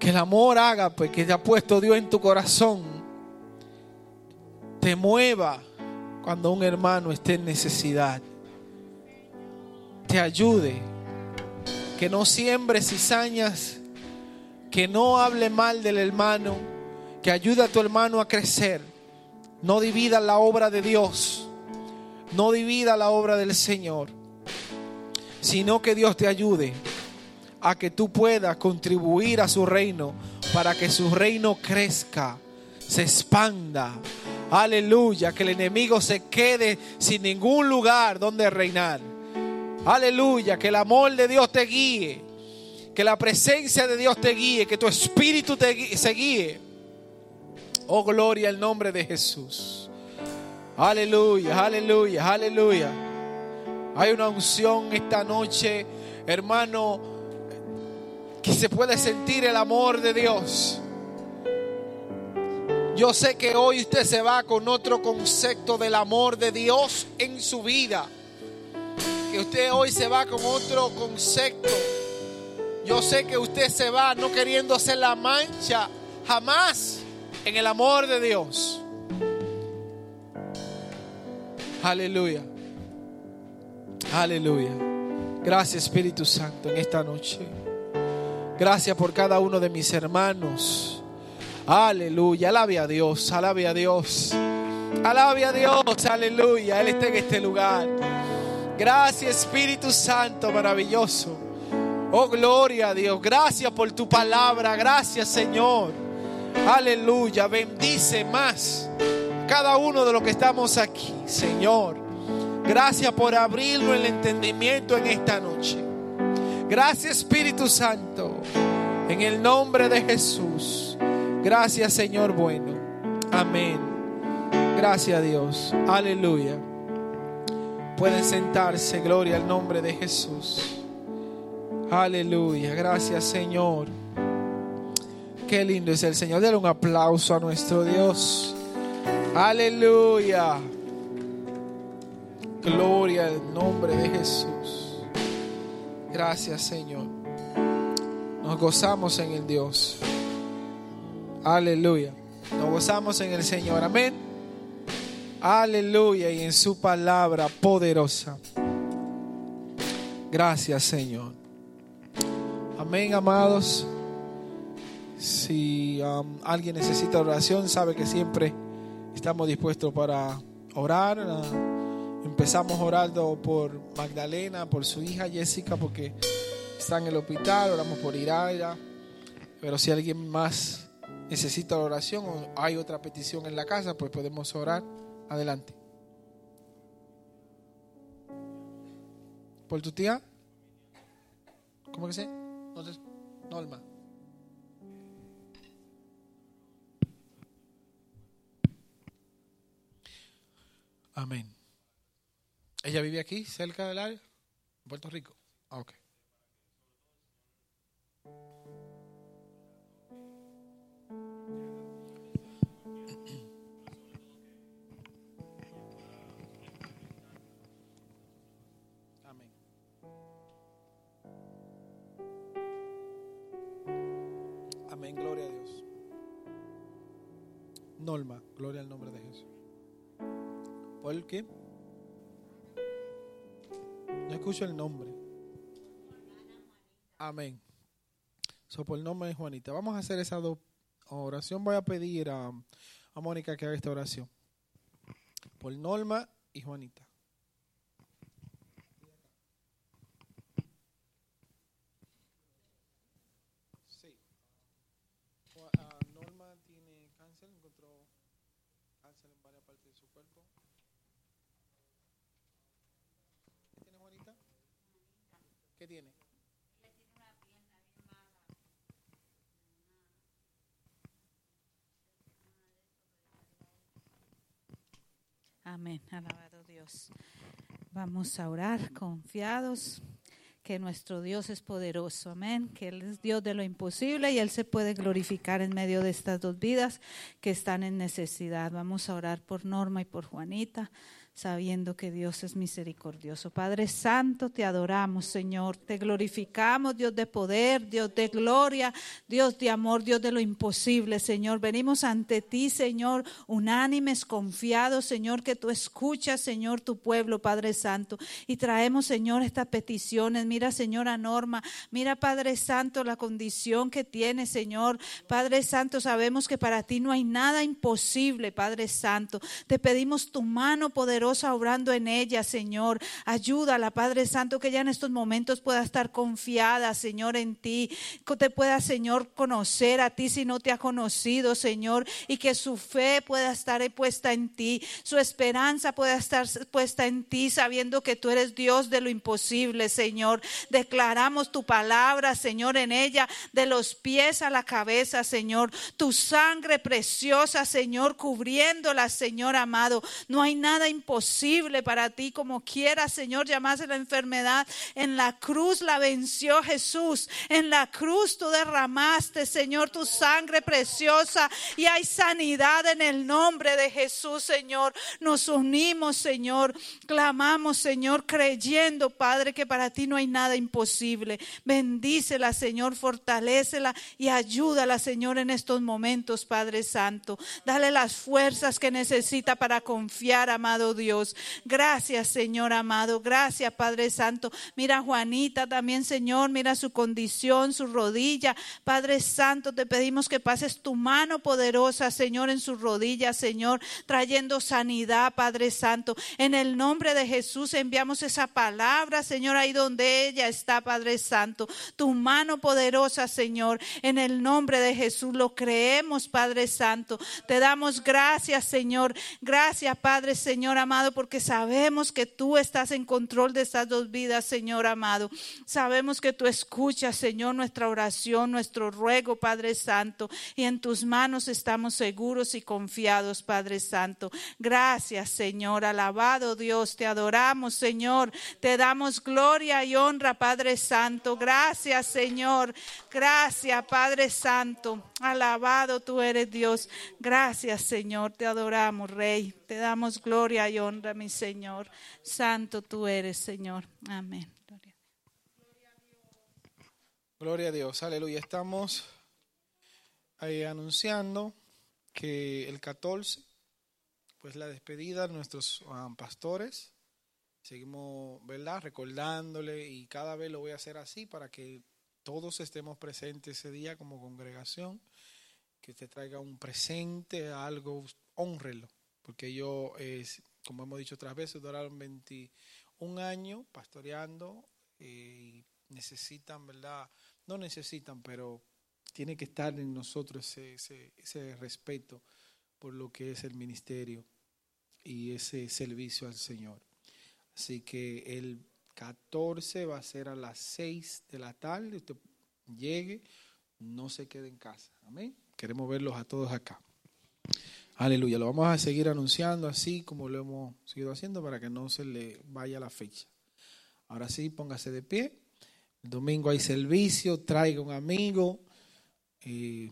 Que el amor haga pues que te ha puesto Dios en tu corazón te mueva cuando un hermano esté en necesidad. Te ayude. Que no siembre cizañas. Que no hable mal del hermano. Que ayude a tu hermano a crecer. No divida la obra de Dios. No divida la obra del Señor. Sino que Dios te ayude a que tú puedas contribuir a su reino para que su reino crezca, se expanda, Aleluya, que el enemigo se quede sin ningún lugar donde reinar. Aleluya, que el amor de Dios te guíe. Que la presencia de Dios te guíe, que tu espíritu te se guíe. Oh, gloria al nombre de Jesús. Aleluya, aleluya, aleluya. Hay una unción esta noche, hermano, que se puede sentir el amor de Dios. Yo sé que hoy usted se va con otro concepto del amor de Dios en su vida. Usted hoy se va con otro concepto. Yo sé que usted se va no queriendo hacer la mancha jamás en el amor de Dios. Aleluya. Aleluya. Gracias Espíritu Santo en esta noche. Gracias por cada uno de mis hermanos Aleluya, alabe a Dios, alabe a Dios. Alabe a Dios, aleluya. Él está en este lugar. Gracias Espíritu Santo, maravilloso. Oh, gloria a Dios. Gracias por tu palabra. Gracias Señor. Aleluya. Bendice más cada uno de los que estamos aquí, Señor. Gracias por abrirlo el entendimiento en esta noche. Gracias Espíritu Santo. En el nombre de Jesús. Gracias Señor bueno. Amén. Gracias a Dios. Aleluya. Pueden sentarse. Gloria al nombre de Jesús. Aleluya. Gracias Señor. Qué lindo es el Señor. Denle un aplauso a nuestro Dios. Aleluya. Gloria al nombre de Jesús. Gracias Señor. Nos gozamos en el Dios. Aleluya. Nos gozamos en el Señor. Amén. Aleluya. Y en su palabra poderosa. Gracias, Señor. Amén, amados. Si um, alguien necesita oración, sabe que siempre estamos dispuestos para orar. Uh, empezamos orando por Magdalena, por su hija Jessica, porque está en el hospital. Oramos por Iraira. Pero si alguien más necesita oración o hay otra petición en la casa, pues podemos orar. Adelante. ¿Por tu tía? ¿Cómo que se? Entonces, Norma. Amén. ¿Ella vive aquí, cerca del área? ¿En Puerto Rico? Ah, ok. Norma, gloria al nombre de Jesús. ¿Por qué? No escucho el nombre. Amén. So, por el nombre de Juanita. Vamos a hacer esa oración. Voy a pedir a, a Mónica que haga esta oración. Por Norma y Juanita. Sí. Ah, Norma tiene cáncer, encontró cáncer en varias partes de su cuerpo. ¿Qué tiene Juanita? ¿Qué tiene? Amén, alabado Dios. Vamos a orar confiados que nuestro Dios es poderoso, amén, que Él es Dios de lo imposible y Él se puede glorificar en medio de estas dos vidas que están en necesidad. Vamos a orar por Norma y por Juanita sabiendo que Dios es misericordioso. Padre Santo, te adoramos, Señor, te glorificamos, Dios de poder, Dios de gloria, Dios de amor, Dios de lo imposible, Señor. Venimos ante ti, Señor, unánimes, confiados, Señor, que tú escuchas, Señor, tu pueblo, Padre Santo, y traemos, Señor, estas peticiones. Mira, Señora Norma, mira, Padre Santo, la condición que tiene, Señor. Padre Santo, sabemos que para ti no hay nada imposible, Padre Santo. Te pedimos tu mano poderosa poderosa obrando en ella, Señor. Ayúdala, Padre Santo, que ya en estos momentos pueda estar confiada, Señor, en ti. Que te pueda, Señor, conocer a ti si no te ha conocido, Señor. Y que su fe pueda estar puesta en ti. Su esperanza pueda estar puesta en ti, sabiendo que tú eres Dios de lo imposible, Señor. Declaramos tu palabra, Señor, en ella, de los pies a la cabeza, Señor. Tu sangre preciosa, Señor, cubriéndola, Señor amado. No hay nada imposible para ti, como quieras, Señor, llamase la enfermedad. En la cruz la venció Jesús. En la cruz tú derramaste, Señor, tu sangre preciosa y hay sanidad en el nombre de Jesús, Señor. Nos unimos, Señor. Clamamos, Señor, creyendo, Padre, que para ti no hay nada imposible. Bendícela, Señor, fortalécela y ayúdala, Señor, en estos momentos, Padre Santo. Dale las fuerzas que necesita para confiar, amado Dios. Gracias, Señor amado. Gracias, Padre Santo. Mira Juanita también, Señor. Mira su condición, su rodilla. Padre Santo, te pedimos que pases tu mano poderosa, Señor, en su rodilla, Señor, trayendo sanidad, Padre Santo. En el nombre de Jesús enviamos esa palabra, Señor, ahí donde ella está, Padre Santo. Tu mano poderosa, Señor. En el nombre de Jesús lo creemos, Padre Santo. Te damos gracias, Señor. Gracias, Padre, Señor amado, porque sabemos que tú estás en control de estas dos vidas, Señor amado. Sabemos que tú escuchas, Señor, nuestra oración, nuestro ruego, Padre Santo. Y en tus manos estamos seguros y confiados, Padre Santo. Gracias, Señor. Alabado Dios, te adoramos, Señor. Te damos gloria y honra, Padre Santo. Gracias, Señor. Gracias, Padre Santo. Alabado tú eres Dios. Gracias, Señor. Te adoramos, Rey. Te damos gloria y honra, mi Señor. Santo tú eres, Señor. Amén. Gloria a Dios. Aleluya. Estamos ahí anunciando que el 14, pues la despedida de nuestros um, pastores. Seguimos, ¿verdad? Recordándole y cada vez lo voy a hacer así para que todos estemos presentes ese día como congregación, que usted traiga un presente, algo, honrelo, porque ellos, es, como hemos dicho otras veces, duraron 21 años pastoreando eh, y necesitan, ¿verdad? No necesitan, pero tiene que estar en nosotros ese, ese, ese respeto por lo que es el ministerio y ese servicio al Señor. Así que el 14 va a ser a las 6 de la tarde. Usted llegue, no se quede en casa. Amén. Queremos verlos a todos acá. Aleluya. Lo vamos a seguir anunciando así como lo hemos seguido haciendo para que no se le vaya la fecha. Ahora sí, póngase de pie. El domingo hay servicio. Traiga un amigo. Eh,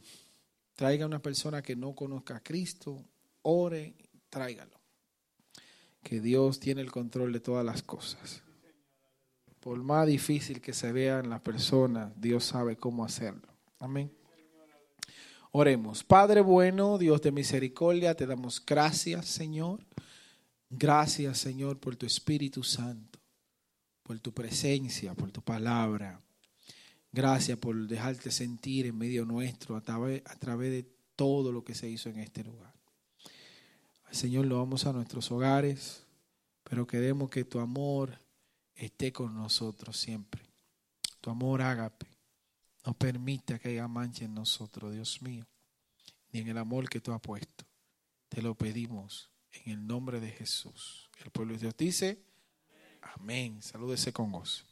traiga una persona que no conozca a Cristo. Ore. Tráigalo. Que Dios tiene el control de todas las cosas. Por más difícil que se vean las personas, Dios sabe cómo hacerlo. Amén. Oremos. Padre bueno, Dios de misericordia, te damos gracias, Señor. Gracias, Señor, por tu Espíritu Santo, por tu presencia, por tu palabra. Gracias por dejarte sentir en medio nuestro a través, de todo lo que se hizo en este lugar. Señor, lo vamos a nuestros hogares, pero queremos que tu amor esté con nosotros siempre. Tu amor ágape no permita que haya mancha en nosotros, Dios mío, ni en el amor que tú has puesto. Te lo pedimos en el nombre de Jesús. El pueblo de Dios dice, amén. Salúdese con gozo.